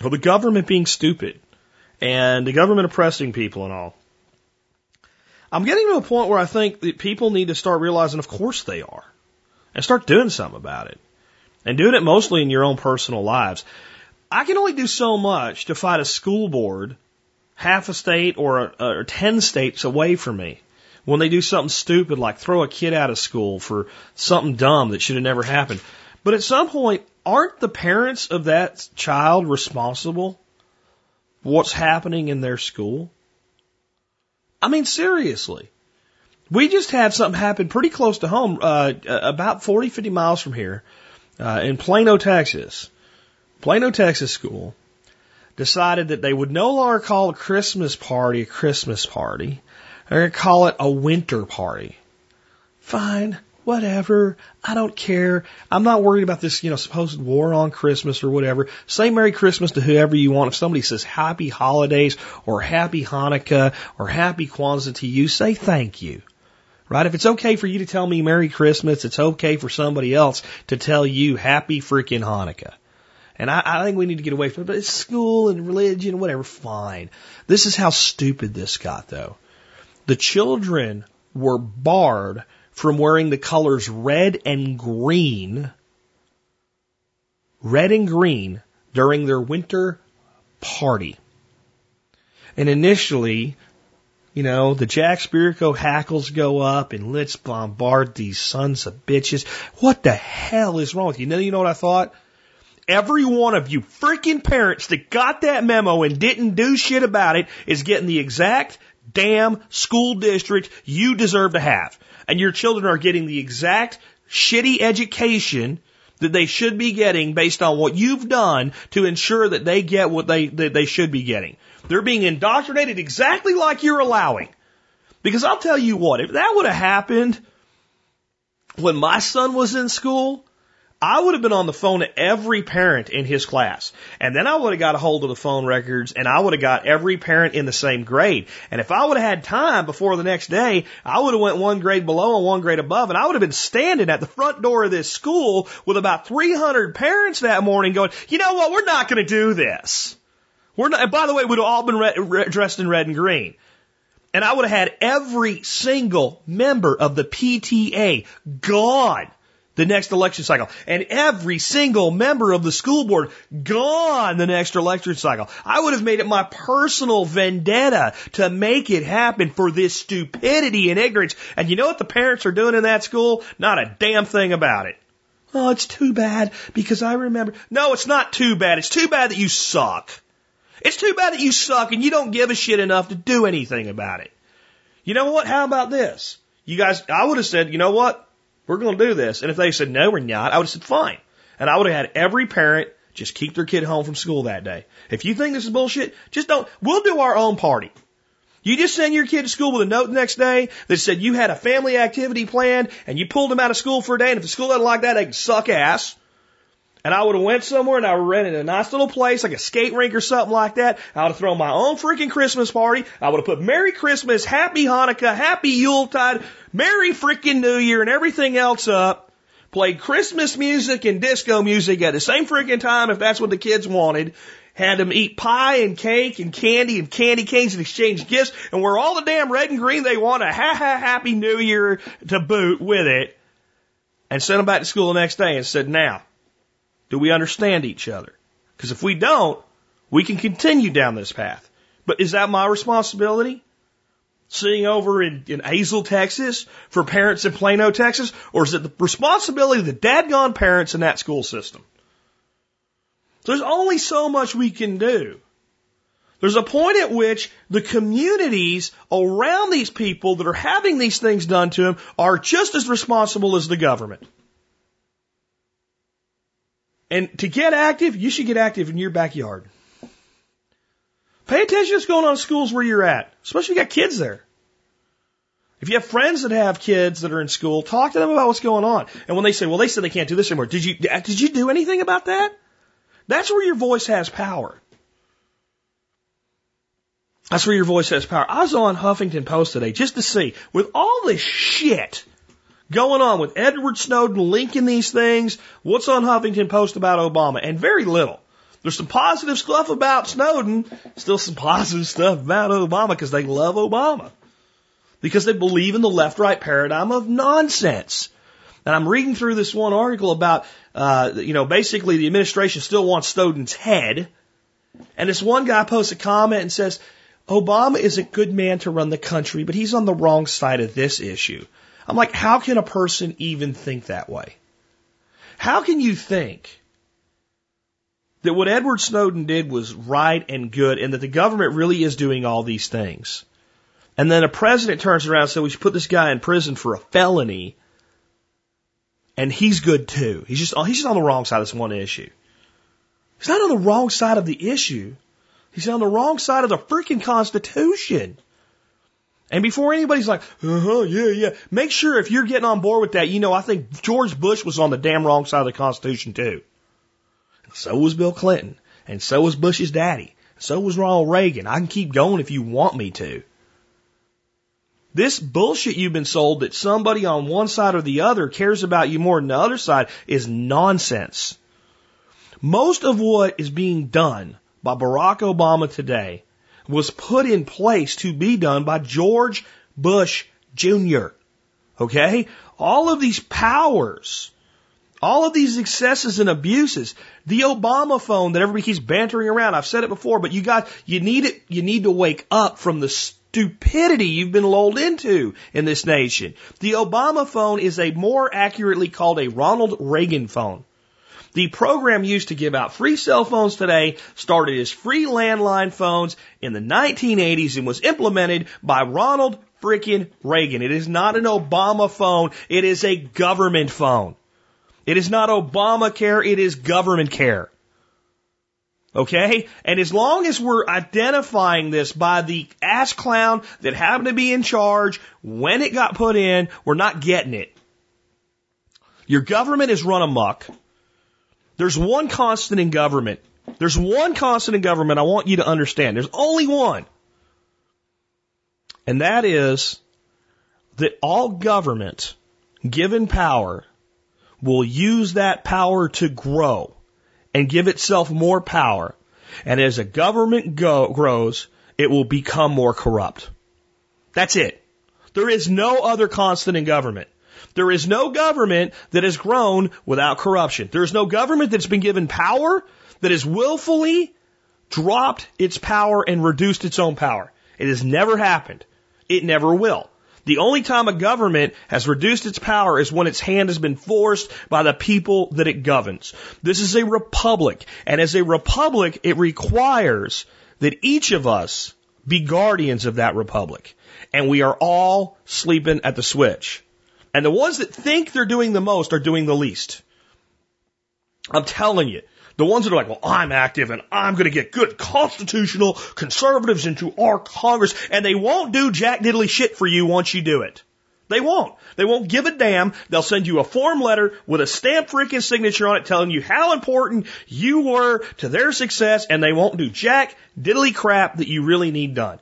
well, the government being stupid and the government oppressing people and all. I'm getting to a point where I think that people need to start realizing, of course they are, and start doing something about it and doing it mostly in your own personal lives. I can only do so much to fight a school board half a state or, or 10 states away from me when they do something stupid like throw a kid out of school for something dumb that should have never happened. But at some point, aren't the parents of that child responsible what's happening in their school? I mean, seriously. We just had something happen pretty close to home, uh, about 40, 50 miles from here uh, in Plano, Texas, Plano, Texas school decided that they would no longer call a Christmas party a Christmas party. They're going to call it a winter party. Fine, whatever. I don't care. I'm not worried about this, you know, supposed war on Christmas or whatever. Say Merry Christmas to whoever you want. If somebody says Happy Holidays or Happy Hanukkah or Happy Kwanzaa to you, say thank you. Right? If it's okay for you to tell me Merry Christmas, it's okay for somebody else to tell you Happy freaking Hanukkah. And I, I think we need to get away from it. But it's school and religion, whatever, fine. This is how stupid this got, though. The children were barred from wearing the colors red and green, red and green during their winter party. And initially, you know, the Jack Spirko hackles go up and let's bombard these sons of bitches. What the hell is wrong with you? Now, you know what I thought? Every one of you freaking parents that got that memo and didn't do shit about it is getting the exact damn school district you deserve to have. And your children are getting the exact shitty education that they should be getting based on what you've done to ensure that they get what they, that they should be getting. They're being indoctrinated exactly like you're allowing. Because I'll tell you what, if that would have happened when my son was in school, I would have been on the phone to every parent in his class. And then I would have got a hold of the phone records and I would have got every parent in the same grade. And if I would have had time before the next day, I would have went one grade below and one grade above and I would have been standing at the front door of this school with about 300 parents that morning going, you know what, we're not going to do this. We're not, and by the way, we'd have all been re- re- dressed in red and green. And I would have had every single member of the PTA gone the next election cycle. And every single member of the school board gone the next election cycle. I would have made it my personal vendetta to make it happen for this stupidity and ignorance. And you know what the parents are doing in that school? Not a damn thing about it. Oh, it's too bad because I remember. No, it's not too bad. It's too bad that you suck. It's too bad that you suck and you don't give a shit enough to do anything about it. You know what? How about this? You guys, I would have said, you know what? We're going to do this. And if they said, no, we're not, I would have said, fine. And I would have had every parent just keep their kid home from school that day. If you think this is bullshit, just don't, we'll do our own party. You just send your kid to school with a note the next day that said you had a family activity planned and you pulled them out of school for a day. And if the school doesn't like that, they can suck ass. And I would have went somewhere and I would rented a nice little place, like a skate rink or something like that. I would have thrown my own freaking Christmas party. I would have put Merry Christmas, Happy Hanukkah, Happy Yuletide, Merry freaking New Year and everything else up. Played Christmas music and disco music at the same freaking time if that's what the kids wanted. Had them eat pie and cake and candy and candy canes and exchange gifts and wear all the damn red and green they want a ha ha happy new year to boot with it. and sent them back to school the next day and said, now, do we understand each other? Because if we don't, we can continue down this path. But is that my responsibility? Sitting over in, in Haslet, Texas for parents in Plano, Texas? Or is it the responsibility of the dadgone parents in that school system? There's only so much we can do. There's a point at which the communities around these people that are having these things done to them are just as responsible as the government. And to get active, you should get active in your backyard. Pay attention to what's going on in schools where you're at, especially if you got kids there. If you have friends that have kids that are in school, talk to them about what's going on. And when they say, well, they said they can't do this anymore, did you, did you do anything about that? That's where your voice has power. That's where your voice has power. I was on Huffington Post today just to see, with all this shit going on with Edward Snowden linking these things, what's on Huffington Post about Obama? And very little. There's some positive stuff about Snowden, still some positive stuff about Obama because they love Obama. Because they believe in the left right paradigm of nonsense. And I'm reading through this one article about, uh, you know, basically the administration still wants Snowden's head. And this one guy posts a comment and says, Obama is a good man to run the country, but he's on the wrong side of this issue. I'm like, how can a person even think that way? How can you think that what Edward Snowden did was right and good and that the government really is doing all these things? And then a president turns around and says, we should put this guy in prison for a felony. And he's good too. He's just, he's just on the wrong side of this one issue. He's not on the wrong side of the issue. He's on the wrong side of the freaking Constitution. And before anybody's like, uh huh, yeah, yeah, make sure if you're getting on board with that, you know, I think George Bush was on the damn wrong side of the Constitution too. So was Bill Clinton. And so was Bush's daddy. So was Ronald Reagan. I can keep going if you want me to. This bullshit you've been sold that somebody on one side or the other cares about you more than the other side is nonsense. Most of what is being done by Barack Obama today was put in place to be done by George Bush Jr. Okay? All of these powers, all of these excesses and abuses, the Obama phone that everybody keeps bantering around. I've said it before, but you got, you need it, you need to wake up from the stupidity you've been lulled into in this nation. The Obama phone is a more accurately called a Ronald Reagan phone. The program used to give out free cell phones today started as free landline phones in the 1980s and was implemented by Ronald freaking Reagan. It is not an Obama phone. It is a government phone. It is not Obamacare. It is government care. Okay? And as long as we're identifying this by the ass clown that happened to be in charge when it got put in, we're not getting it. Your government is run amok. There's one constant in government. There's one constant in government I want you to understand. There's only one. And that is that all government, given power, will use that power to grow and give itself more power. And as a government go, grows, it will become more corrupt. That's it. There is no other constant in government. There is no government that has grown without corruption. There is no government that's been given power that has willfully dropped its power and reduced its own power. It has never happened. It never will. The only time a government has reduced its power is when its hand has been forced by the people that it governs. This is a republic, and as a republic, it requires that each of us be guardians of that republic. And we are all sleeping at the switch. And the ones that think they're doing the most are doing the least. I'm telling you. The ones that are like, well, I'm active and I'm going to get good constitutional conservatives into our Congress and they won't do jack diddly shit for you once you do it. They won't. They won't give a damn. They'll send you a form letter with a stamp freaking signature on it telling you how important you were to their success and they won't do jack diddly crap that you really need done.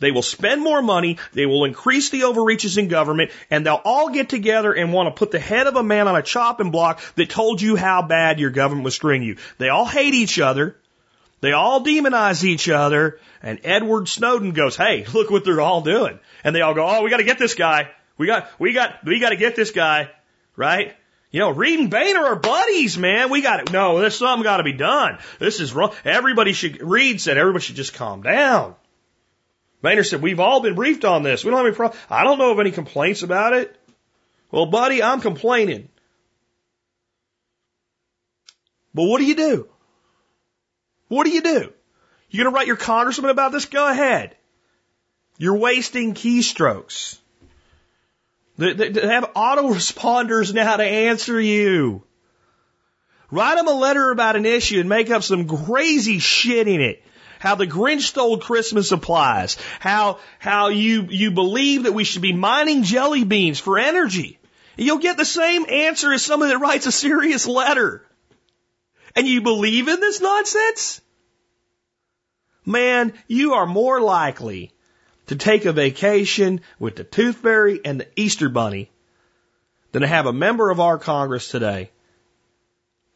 They will spend more money. They will increase the overreaches in government and they'll all get together and want to put the head of a man on a chopping block that told you how bad your government was screwing you. They all hate each other. They all demonize each other. And Edward Snowden goes, Hey, look what they're all doing. And they all go, Oh, we got to get this guy. We got, we got, we got to get this guy. Right? You know, Reid and Boehner are buddies, man. We got it. No, there's something got to be done. This is wrong. Everybody should, Reid said everybody should just calm down. Boehner said, we've all been briefed on this. We don't have any problem. I don't know of any complaints about it. Well, buddy, I'm complaining. But what do you do? What do you do? You gonna write your congressman about this? Go ahead. You're wasting keystrokes. They, they, they have autoresponders now to answer you. Write them a letter about an issue and make up some crazy shit in it. How the Grinch stole Christmas supplies. How, how you, you believe that we should be mining jelly beans for energy. You'll get the same answer as somebody that writes a serious letter. And you believe in this nonsense? Man, you are more likely to take a vacation with the Tooth Fairy and the Easter Bunny than to have a member of our Congress today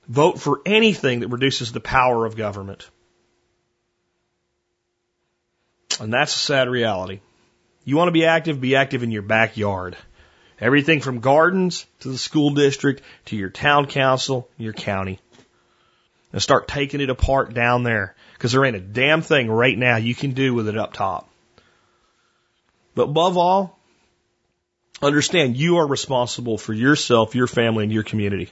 vote for anything that reduces the power of government. And that's a sad reality. You want to be active, be active in your backyard. Everything from gardens to the school district to your town council, your county. And start taking it apart down there. Because there ain't a damn thing right now you can do with it up top. But above all, understand you are responsible for yourself, your family, and your community.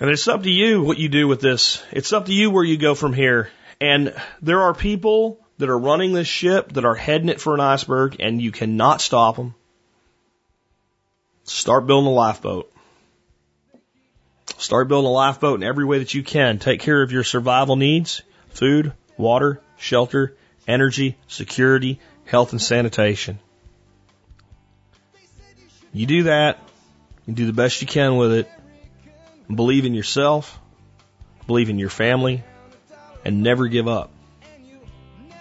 And it's up to you what you do with this. It's up to you where you go from here. And there are people that are running this ship that are heading it for an iceberg, and you cannot stop them. Start building a lifeboat. Start building a lifeboat in every way that you can. Take care of your survival needs food, water, shelter, energy, security, health and sanitation. You do that, you do the best you can with it, believe in yourself, believe in your family, and never give up.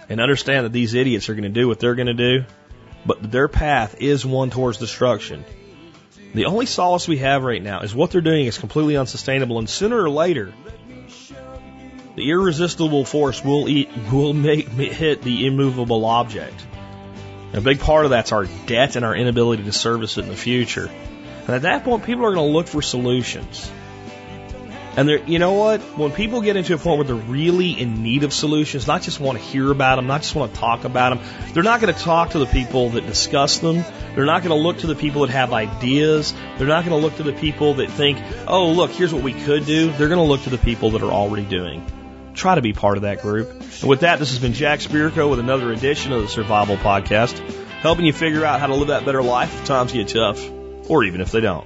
And understand that these idiots are going to do what they're going to do, but their path is one towards destruction. The only solace we have right now is what they're doing is completely unsustainable, and sooner or later, the irresistible force will eat will make hit the immovable object. A big part of that's our debt and our inability to service it in the future. And at that point, people are going to look for solutions. And you know what? When people get into a point where they're really in need of solutions, not just want to hear about them, not just want to talk about them, they're not going to talk to the people that discuss them. They're not going to look to the people that have ideas. They're not going to look to the people that think, oh, look, here's what we could do. They're going to look to the people that are already doing. Try to be part of that group. And with that, this has been Jack Spirko with another edition of the Survival Podcast, helping you figure out how to live that better life if times get tough, or even if they don't.